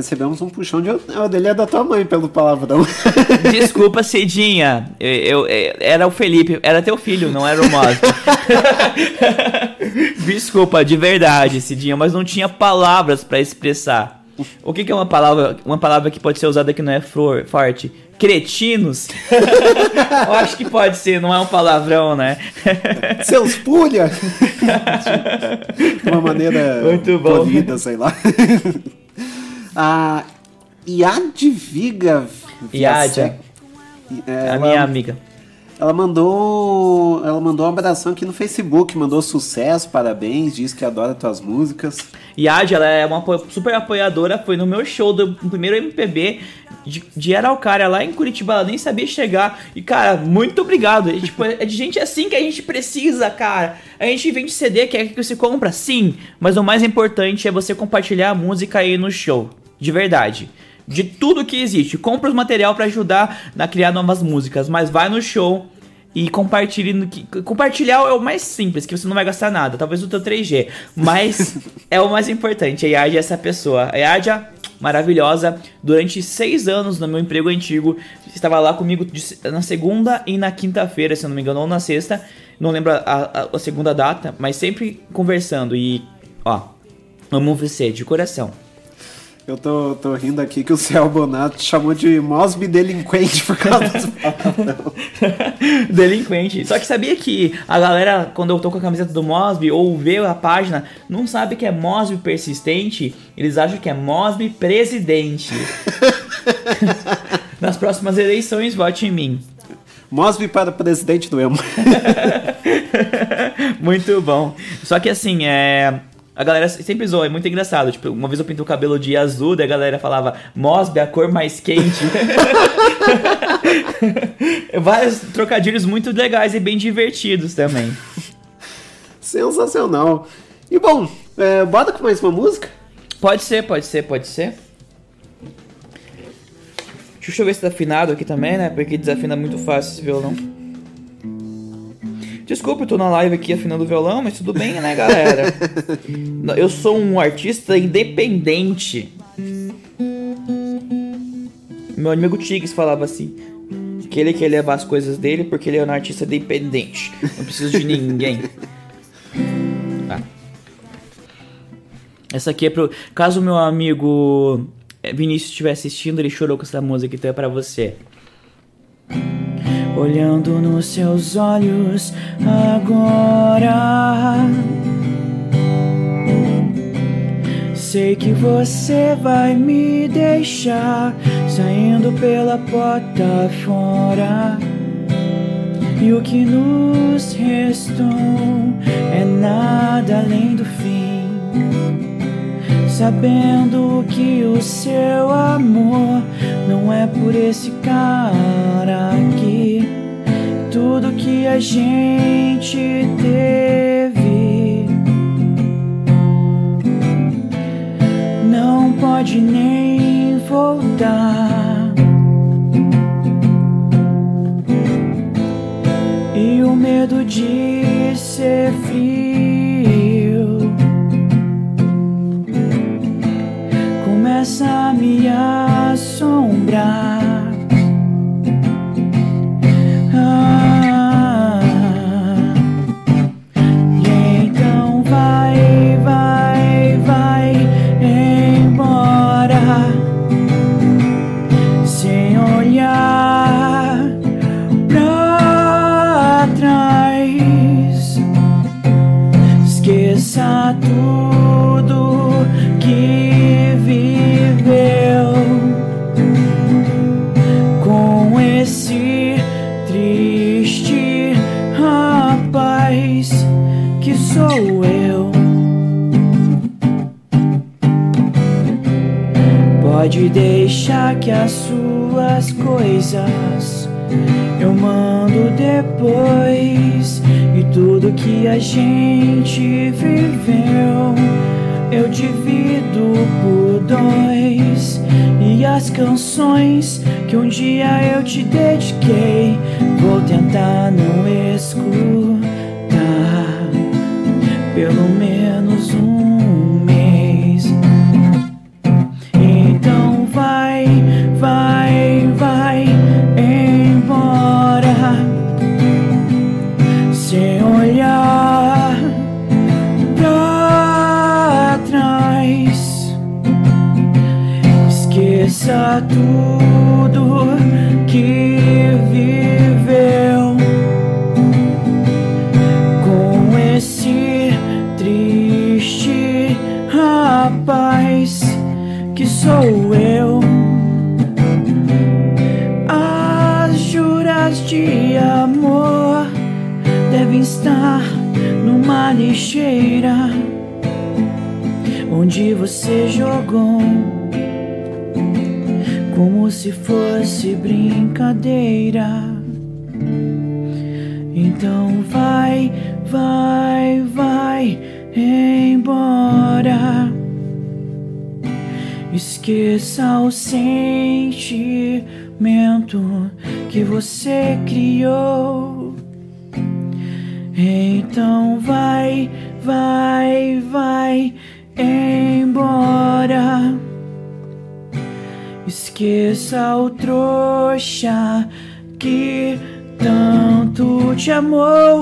recebemos um puxão de. O dele é da tua mãe, pelo palavrão. Desculpa, Cidinha. Eu, eu- era o Felipe, era teu filho, não era o Mosby. Desculpa, de verdade, Cidinha, mas não tinha palavras pra expressar. O que, que é uma palavra, uma palavra que pode ser usada que não é flor, forte? Cretinos? Eu acho que pode ser, não é um palavrão, né? Seus pulha! De uma maneira Muito bom. polida, sei lá. A Yadviga Yadia. É, a ela- minha amiga. Ela mandou. Ela mandou uma abração aqui no Facebook, mandou sucesso, parabéns, diz que adora tuas músicas. A Adi, ela é uma super apoiadora, foi no meu show do primeiro MPB de, de Araucária, lá em Curitiba, ela nem sabia chegar. E, cara, muito obrigado. E, tipo, é de gente assim que a gente precisa, cara. A gente vende CD, quer que você compra? Sim. Mas o mais importante é você compartilhar a música aí no show. De verdade. De tudo que existe. Compra os material pra ajudar a criar novas músicas, mas vai no show e compartilhe no que compartilhar é o mais simples, que você não vai gastar nada, talvez o teu 3G, mas é o mais importante. A Yadia é essa pessoa. A Yadia, maravilhosa, durante seis anos no meu emprego antigo, estava lá comigo na segunda e na quinta-feira, se eu não me engano, ou na sexta, não lembro a, a- a segunda data, mas sempre conversando e, ó, amo você de coração. Eu tô, tô rindo aqui que o Céu Bonato chamou de Mosby delinquente por causa das palavrão. Delinquente. Só que sabia que a galera, quando eu tô com a camiseta do Mosby ou vê a página, não sabe que é Mosby persistente, eles acham que é Mosby presidente. Nas próximas eleições, vote em mim. Mosby para presidente do Emo. Muito bom. Só que assim, é. A galera sempre zoa, é muito engraçado. Tipo, uma vez eu pintei o cabelo de azul, daí a galera falava, Mosby, a cor mais quente. Vários trocadilhos muito legais e bem divertidos também. Sensacional. E bom, é, bota com mais uma música? Pode ser, pode ser, pode ser. Deixa eu ver se tá afinado aqui também, né? Porque desafina muito fácil esse violão. Desculpa, eu tô na live aqui afinando o violão, mas tudo bem, né, galera? eu sou um artista independente. Meu amigo Tigres falava assim: que ele quer levar as coisas dele porque ele é um artista independente. Não preciso de ninguém. Tá. Essa aqui é pro. Caso meu amigo Vinícius estiver assistindo, ele chorou com essa música, então é pra você. Olhando nos seus olhos agora. Sei que você vai me deixar saindo pela porta fora. E o que nos restou é nada além do fim. Sabendo que o seu amor não é por esse cara aqui. Tudo que a gente teve não pode nem voltar. E o medo de ser frio começa a me que as suas coisas eu mando depois. E tudo que a gente viveu eu divido por dois. E as canções que um dia eu te dediquei, vou tentar não escutar onde você jogou como se fosse brincadeira. Então vai, vai, vai embora. Esqueça o sentimento que você criou. Então vai, vai, vai embora. Esqueça o trouxa que tanto te amou.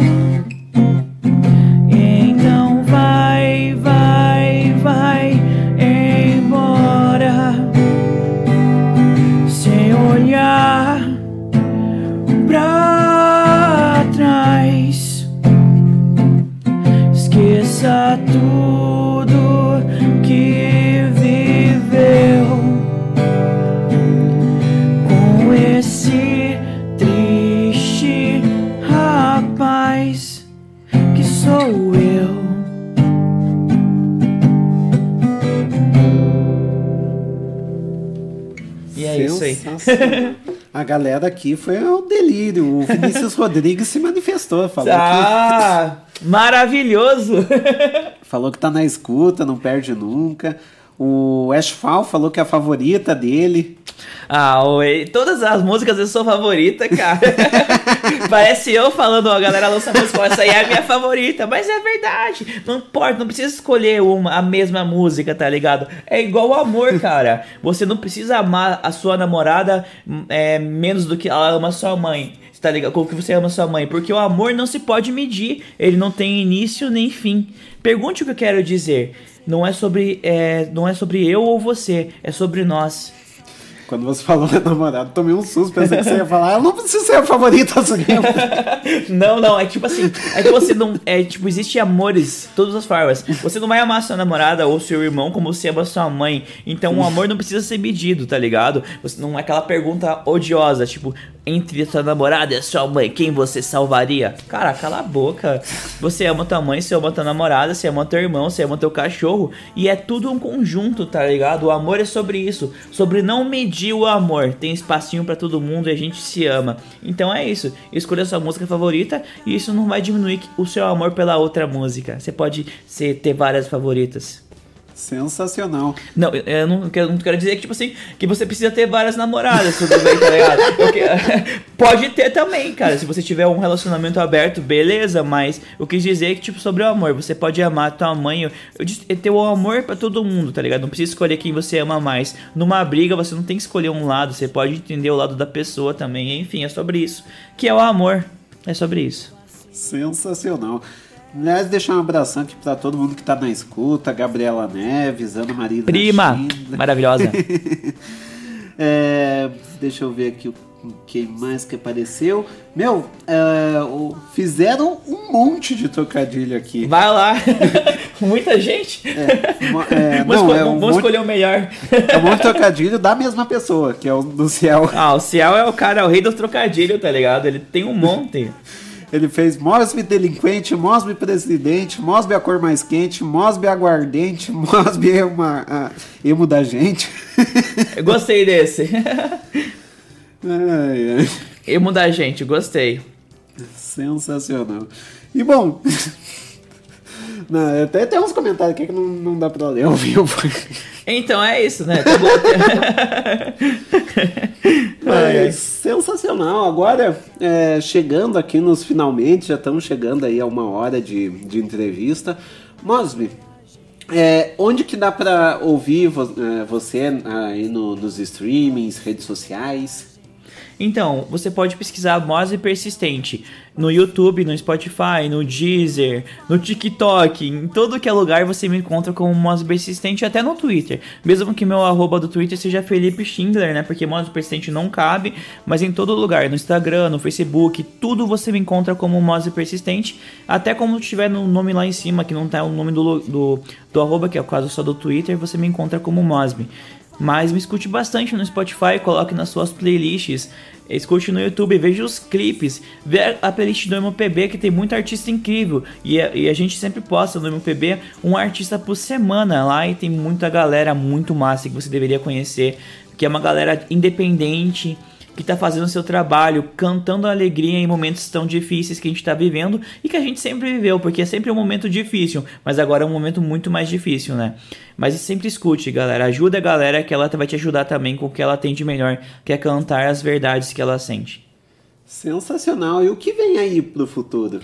a galera aqui foi o delírio. O Vinícius Rodrigues se manifestou, falou ah, que... maravilhoso! falou que tá na escuta, não perde nunca. O Ashfall falou que é a favorita dele. Ah, oi. Todas as músicas eu sou favorita, cara. Parece eu falando, a galera lança música, essa aí é a minha favorita. Mas é verdade. Não importa, não precisa escolher uma, a mesma música, tá ligado? É igual o amor, cara. Você não precisa amar a sua namorada é, menos do que ela ama sua mãe tá ligado? Como que você ama sua mãe? Porque o amor não se pode medir, ele não tem início nem fim. Pergunte o que eu quero dizer não é sobre é, não é sobre eu ou você, é sobre nós. Quando você falou da namorada, tomei um susto, pensei que você ia falar, eu não preciso ser a favorita assim. não, não, é tipo assim, é que você não, é tipo, existe amores, todas as formas. Você não vai amar sua namorada ou seu irmão como você ama sua mãe. Então o amor não precisa ser medido, tá ligado? Você não é aquela pergunta odiosa, tipo, entre sua namorada e sua mãe, quem você salvaria? Cara, cala a boca. Você ama tua mãe, você ama tua namorada, você ama teu irmão, você ama teu cachorro. E é tudo um conjunto, tá ligado? O amor é sobre isso. Sobre não medir o amor. Tem espacinho para todo mundo e a gente se ama. Então é isso. Escolha sua música favorita e isso não vai diminuir o seu amor pela outra música. Você pode ser, ter várias favoritas. Sensacional. Não, eu não quero, não quero dizer que, tipo assim, que você precisa ter várias namoradas, tudo bem, tá ligado? Porque, pode ter também, cara. Se você tiver um relacionamento aberto, beleza, mas eu quis dizer que, tipo, sobre o amor, você pode amar tua mãe. Eu, eu ter o amor para todo mundo, tá ligado? Não precisa escolher quem você ama mais. Numa briga, você não tem que escolher um lado, você pode entender o lado da pessoa também. Enfim, é sobre isso. Que é o amor. É sobre isso. Sensacional. Aliás, deixar um abração aqui pra todo mundo que tá na escuta, Gabriela Neves, Ana Maria Prima! Maravilhosa! é, deixa eu ver aqui o quem mais que apareceu. Meu, é, fizeram um monte de trocadilho aqui. Vai lá! Muita gente! É, é, vamos, não, é um vamos monte, escolher o melhor. É um monte de trocadilho da mesma pessoa, que é o do Ciel. Ah, o Ciel é o cara, é o rei do trocadilho, tá ligado? Ele tem um monte. Ele fez Mosby delinquente, Mosby presidente, Mosby a cor mais quente, Mosby aguardente, Mosby é uma a, emo da gente. Eu gostei desse. Ai, ai. Emo da gente, gostei. Sensacional. E bom, não, até tem uns comentários aqui que não, não dá pra ler ao vivo. Então é isso, né? Tá é, sensacional. Agora, é, chegando aqui nos finalmente, já estamos chegando aí a uma hora de, de entrevista. Mosby, é, onde que dá para ouvir vo, é, você aí no, nos streamings, redes sociais? Então, você pode pesquisar Mose Persistente no YouTube, no Spotify, no Deezer, no TikTok, em todo que é lugar você me encontra como Mose Persistente, até no Twitter. Mesmo que meu arroba do Twitter seja Felipe Schindler, né? Porque Mose Persistente não cabe, mas em todo lugar, no Instagram, no Facebook, tudo você me encontra como Mose Persistente, até como tiver no nome lá em cima, que não tá o nome do, do, do arroba, que é o caso só do Twitter, você me encontra como Mosby. Mas me escute bastante no Spotify, coloque nas suas playlists, escute no YouTube, veja os clipes, vê a playlist do MPB que tem muito artista incrível. E a, e a gente sempre posta no MPB um artista por semana lá e tem muita galera muito massa que você deveria conhecer, que é uma galera independente que está fazendo o seu trabalho, cantando a alegria em momentos tão difíceis que a gente está vivendo e que a gente sempre viveu, porque é sempre um momento difícil, mas agora é um momento muito mais difícil, né? Mas sempre escute, galera, ajuda a galera que ela vai te ajudar também com o que ela tem de melhor, que é cantar as verdades que ela sente. Sensacional. E o que vem aí pro futuro?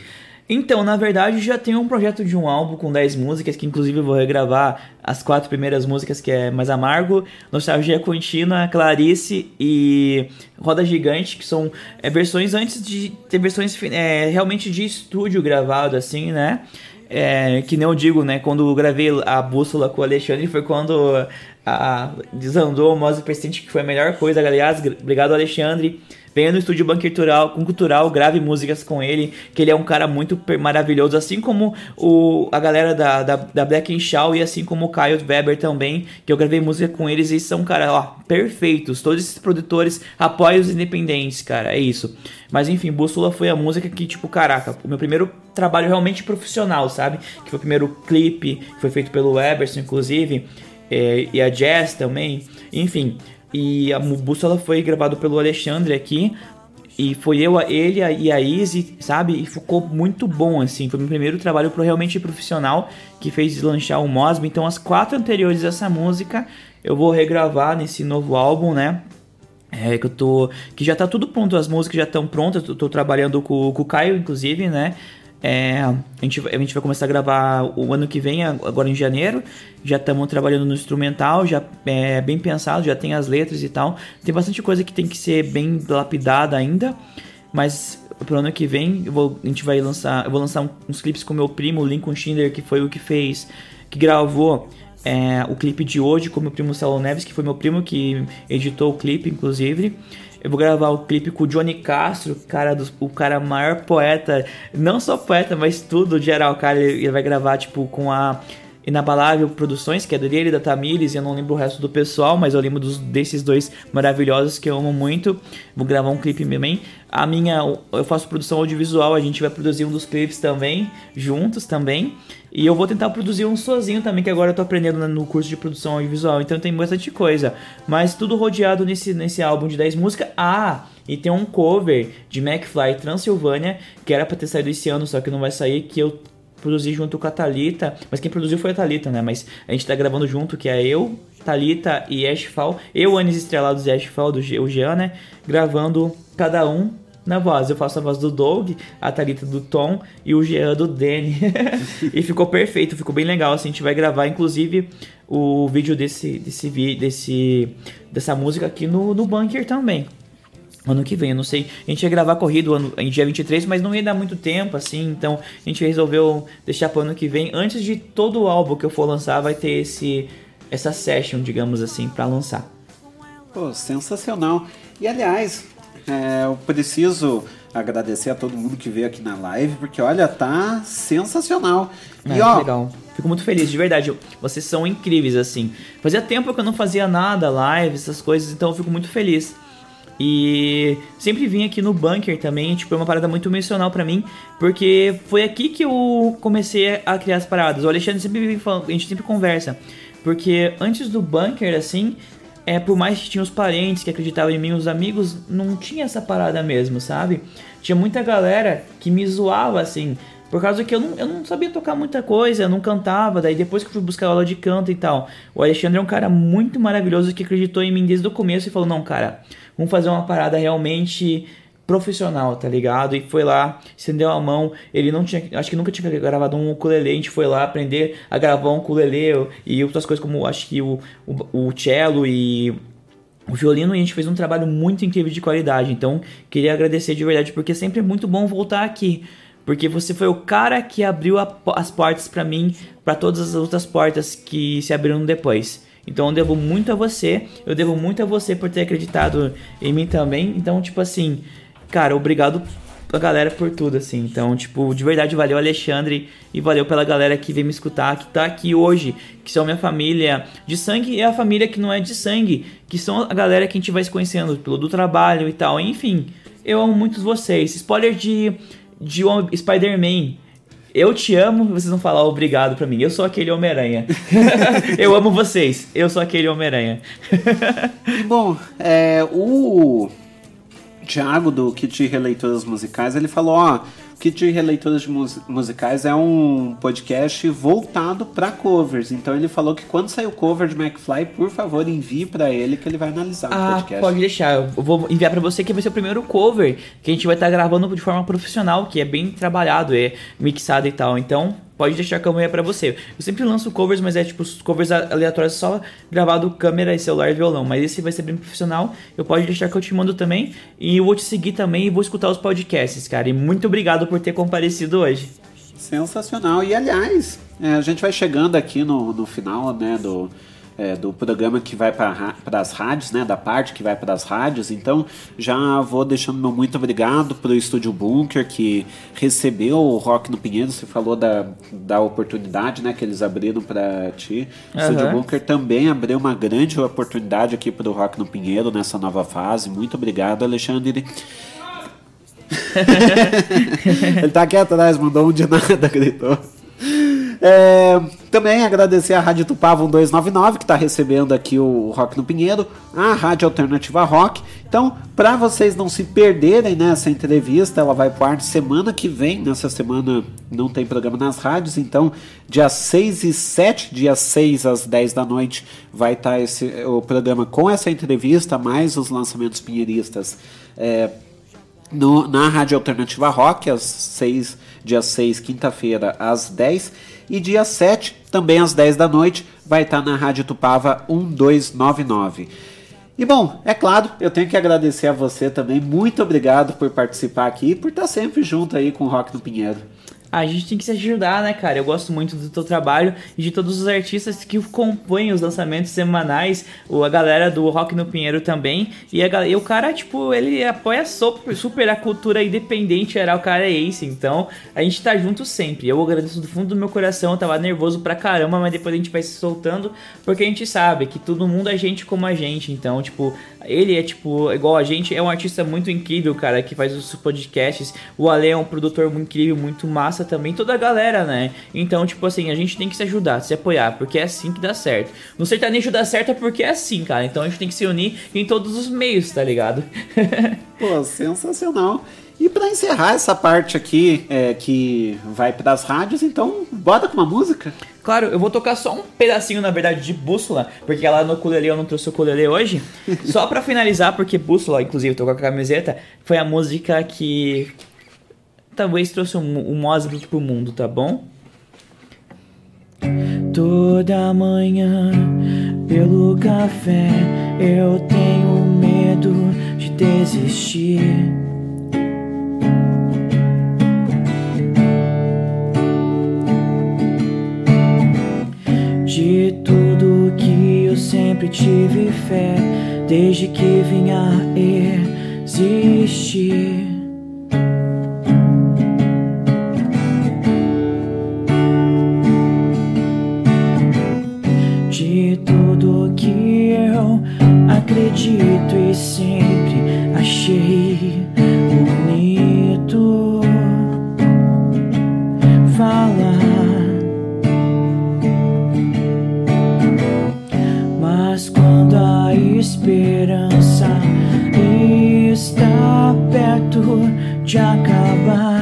Então, na verdade, já tenho um projeto de um álbum com 10 músicas, que inclusive eu vou regravar as quatro primeiras músicas, que é Mais Amargo, Nostalgia Contínua, Clarice e Roda Gigante, que são é, versões antes de ter versões é, realmente de estúdio gravado, assim, né? É, que nem eu digo, né? Quando gravei a bússola com o Alexandre, foi quando a, desandou o Mose Persistente, que foi a melhor coisa. Aliás, obrigado, Alexandre. Venha no estúdio Bancultural, com Cultural, grave músicas com ele, que ele é um cara muito maravilhoso, assim como o, a galera da, da, da Black Shaw e assim como o Caio Weber também, que eu gravei música com eles e são, cara, ó, perfeitos. Todos esses produtores apoiam os independentes, cara, é isso. Mas enfim, Bússola foi a música que, tipo, caraca, o meu primeiro trabalho realmente profissional, sabe? Que foi o primeiro clipe, que foi feito pelo Eberson, inclusive, é, e a Jazz também. Enfim, E a Bússola foi gravado pelo Alexandre aqui. E foi eu, ele e a Izzy, sabe? E ficou muito bom, assim. Foi meu primeiro trabalho pro realmente profissional que fez deslanchar o Mosby. Então, as quatro anteriores dessa música eu vou regravar nesse novo álbum, né? É, que eu tô. Que já tá tudo pronto, as músicas já estão prontas. Eu tô trabalhando com, com o Caio, inclusive, né? É, a, gente, a gente vai começar a gravar o ano que vem, agora em janeiro. Já estamos trabalhando no instrumental, já é bem pensado, já tem as letras e tal. Tem bastante coisa que tem que ser bem lapidada ainda. Mas pro ano que vem vou, a gente vai lançar. Eu vou lançar uns clipes com meu primo, Lincoln Schindler, que foi o que fez. que gravou é, o clipe de hoje com meu primo Saulo Neves, que foi meu primo que editou o clipe, inclusive. Eu vou gravar o clipe com o Johnny Castro, cara o cara maior poeta, não só poeta, mas tudo geral, cara. Ele, ele vai gravar tipo com a Inabalável Produções, que é dele, da Tamires, eu não lembro o resto do pessoal, mas eu lembro dos, desses dois maravilhosos que eu amo muito. Vou gravar um clipe também. A minha, eu faço produção audiovisual, a gente vai produzir um dos clipes também, juntos também. E eu vou tentar produzir um sozinho também, que agora eu tô aprendendo no curso de produção audiovisual, então tem bastante coisa. Mas tudo rodeado nesse, nesse álbum de 10 músicas. Ah, e tem um cover de McFly Transilvânia, que era pra ter saído esse ano, só que não vai sair, que eu produzi junto com a Thalita, mas quem produziu foi a Thalita, né? Mas a gente tá gravando junto, que é eu, Thalita e Ashfall, eu, Anis Estrelados e Ashfall, do o Jean, né? Gravando cada um na voz. Eu faço a voz do Doug, a Thalita do Tom e o Jean do Danny. e ficou perfeito, ficou bem legal. Assim, a gente vai gravar, inclusive, o vídeo desse, desse, desse, dessa música aqui no, no Bunker também ano que vem. Eu não sei, a gente ia gravar corrido ano, em dia 23, mas não ia dar muito tempo assim, então a gente resolveu deixar para o ano que vem. Antes de todo o álbum que eu for lançar, vai ter esse essa session, digamos assim, para lançar. Pô, sensacional. E aliás, é, eu preciso agradecer a todo mundo que veio aqui na live, porque olha, tá sensacional. É, e ó, legal. Fico muito feliz, de verdade. Vocês são incríveis, assim. Fazia tempo que eu não fazia nada, live, essas coisas, então eu fico muito feliz. E sempre vim aqui no bunker também, tipo, é uma parada muito mencional para mim, porque foi aqui que eu comecei a criar as paradas. O Alexandre sempre a gente sempre conversa, porque antes do bunker, assim, é por mais que tinha os parentes que acreditavam em mim, os amigos, não tinha essa parada mesmo, sabe? Tinha muita galera que me zoava assim, por causa que eu não, eu não sabia tocar muita coisa, eu não cantava, daí depois que eu fui buscar aula de canto e tal. O Alexandre é um cara muito maravilhoso que acreditou em mim desde o começo e falou: "Não, cara, vamos fazer uma parada realmente profissional, tá ligado? E foi lá, estendeu a mão. Ele não tinha, acho que nunca tinha gravado um ukulele. A gente foi lá aprender a gravar um ukulele e outras coisas como acho que o, o, o cello e o violino. A gente fez um trabalho muito incrível de qualidade. Então, queria agradecer de verdade porque sempre é muito bom voltar aqui. Porque você foi o cara que abriu a, as portas para mim, para todas as outras portas que se abriram depois. Então eu devo muito a você, eu devo muito a você por ter acreditado em mim também. Então, tipo assim, cara, obrigado a galera por tudo, assim. Então, tipo, de verdade, valeu Alexandre e valeu pela galera que veio me escutar, que tá aqui hoje, que são minha família de sangue e a família que não é de sangue, que são a galera que a gente vai se conhecendo pelo do trabalho e tal. Enfim, eu amo muitos vocês. Spoiler de, de Spider-Man. Eu te amo, vocês vão falar obrigado pra mim. Eu sou aquele Homem-Aranha. eu amo vocês. Eu sou aquele Homem-Aranha. Bom, é, o Thiago do Kit Releituras Musicais, ele falou, ó, Kit de Releituras de Musicais é um podcast voltado para covers. Então ele falou que quando sair o cover de McFly, por favor, envie para ele que ele vai analisar ah, o podcast. Pode deixar, eu vou enviar para você que vai ser o primeiro cover que a gente vai estar tá gravando de forma profissional, que é bem trabalhado, é mixado e tal. Então, pode deixar a câmera para você. Eu sempre lanço covers, mas é tipo covers aleatórios só gravado câmera e celular e violão. Mas esse vai ser bem profissional. Eu pode deixar que eu te mando também. E eu vou te seguir também e vou escutar os podcasts, cara. E muito obrigado por ter comparecido hoje. Sensacional. E aliás, é, a gente vai chegando aqui no, no final, né, do é, do programa que vai para as rádios, né, da parte que vai para as rádios. Então, já vou deixando meu muito obrigado para o Estúdio Bunker que recebeu o Rock no Pinheiro. Você falou da, da oportunidade, né, que eles abriram para ti. O uhum. Estúdio Bunker também abriu uma grande oportunidade aqui para o Rock no Pinheiro nessa nova fase. Muito obrigado, Alexandre. Ele tá aqui atrás, mandou um de nada, gritou. É, também agradecer a Rádio Tupava 1299, que está recebendo aqui o Rock no Pinheiro, a Rádio Alternativa Rock. Então, para vocês não se perderem nessa entrevista, ela vai para semana que vem. Nessa semana não tem programa nas rádios, então dia 6 e 7, dia 6 às 10 da noite, vai estar tá o programa com essa entrevista, mais os lançamentos pinheiristas. É, no, na Rádio Alternativa Rock, às 6, dia 6, quinta-feira, às 10. E dia 7, também às 10 da noite, vai estar na Rádio Tupava 1299. E bom, é claro, eu tenho que agradecer a você também. Muito obrigado por participar aqui e por estar sempre junto aí com o Rock no Pinheiro a gente tem que se ajudar, né, cara? Eu gosto muito do teu trabalho e de todos os artistas que compõem os lançamentos semanais, a galera do Rock no Pinheiro também. E, a, e o cara, tipo, ele apoia super, super a cultura independente, era o cara é esse. Então, a gente tá junto sempre. Eu agradeço do fundo do meu coração, eu tava nervoso pra caramba, mas depois a gente vai se soltando, porque a gente sabe que todo mundo é gente como a gente. Então, tipo, ele é, tipo, igual a gente, é um artista muito incrível, cara, que faz os podcasts. O Ale é um produtor muito incrível, muito massa também toda a galera, né? Então, tipo assim, a gente tem que se ajudar, se apoiar, porque é assim que dá certo. No sertanejo dá certo é porque é assim, cara. Então a gente tem que se unir em todos os meios, tá ligado? Pô, sensacional. E para encerrar essa parte aqui, é, que vai para as rádios, então bota com uma música. Claro, eu vou tocar só um pedacinho, na verdade, de Bússola, porque lá no ukulele eu não trouxe o ukulele hoje. só para finalizar, porque Bússola, inclusive, tô com a camiseta, foi a música que talvez trouxe um, um Mosby pro mundo, tá bom? Toda manhã, pelo café, eu tenho medo de desistir. De tudo que eu sempre tive fé, desde que vim a existir. Acredito e sempre achei bonito falar. Mas quando a esperança está perto de acabar,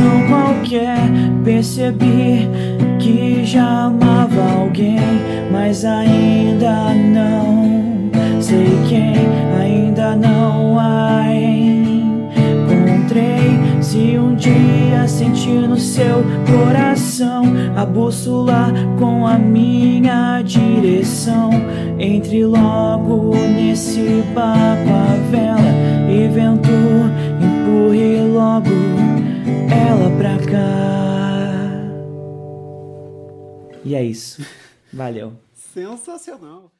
canção qualquer, percebi que já amava alguém, mas ainda não sei quem, ainda não a encontrei. Se um dia sentir no seu coração a bússola com a minha direção, entre logo nesse barco a vela e vento empurre logo ela pra cá. E é isso. Valeu. Sensacional.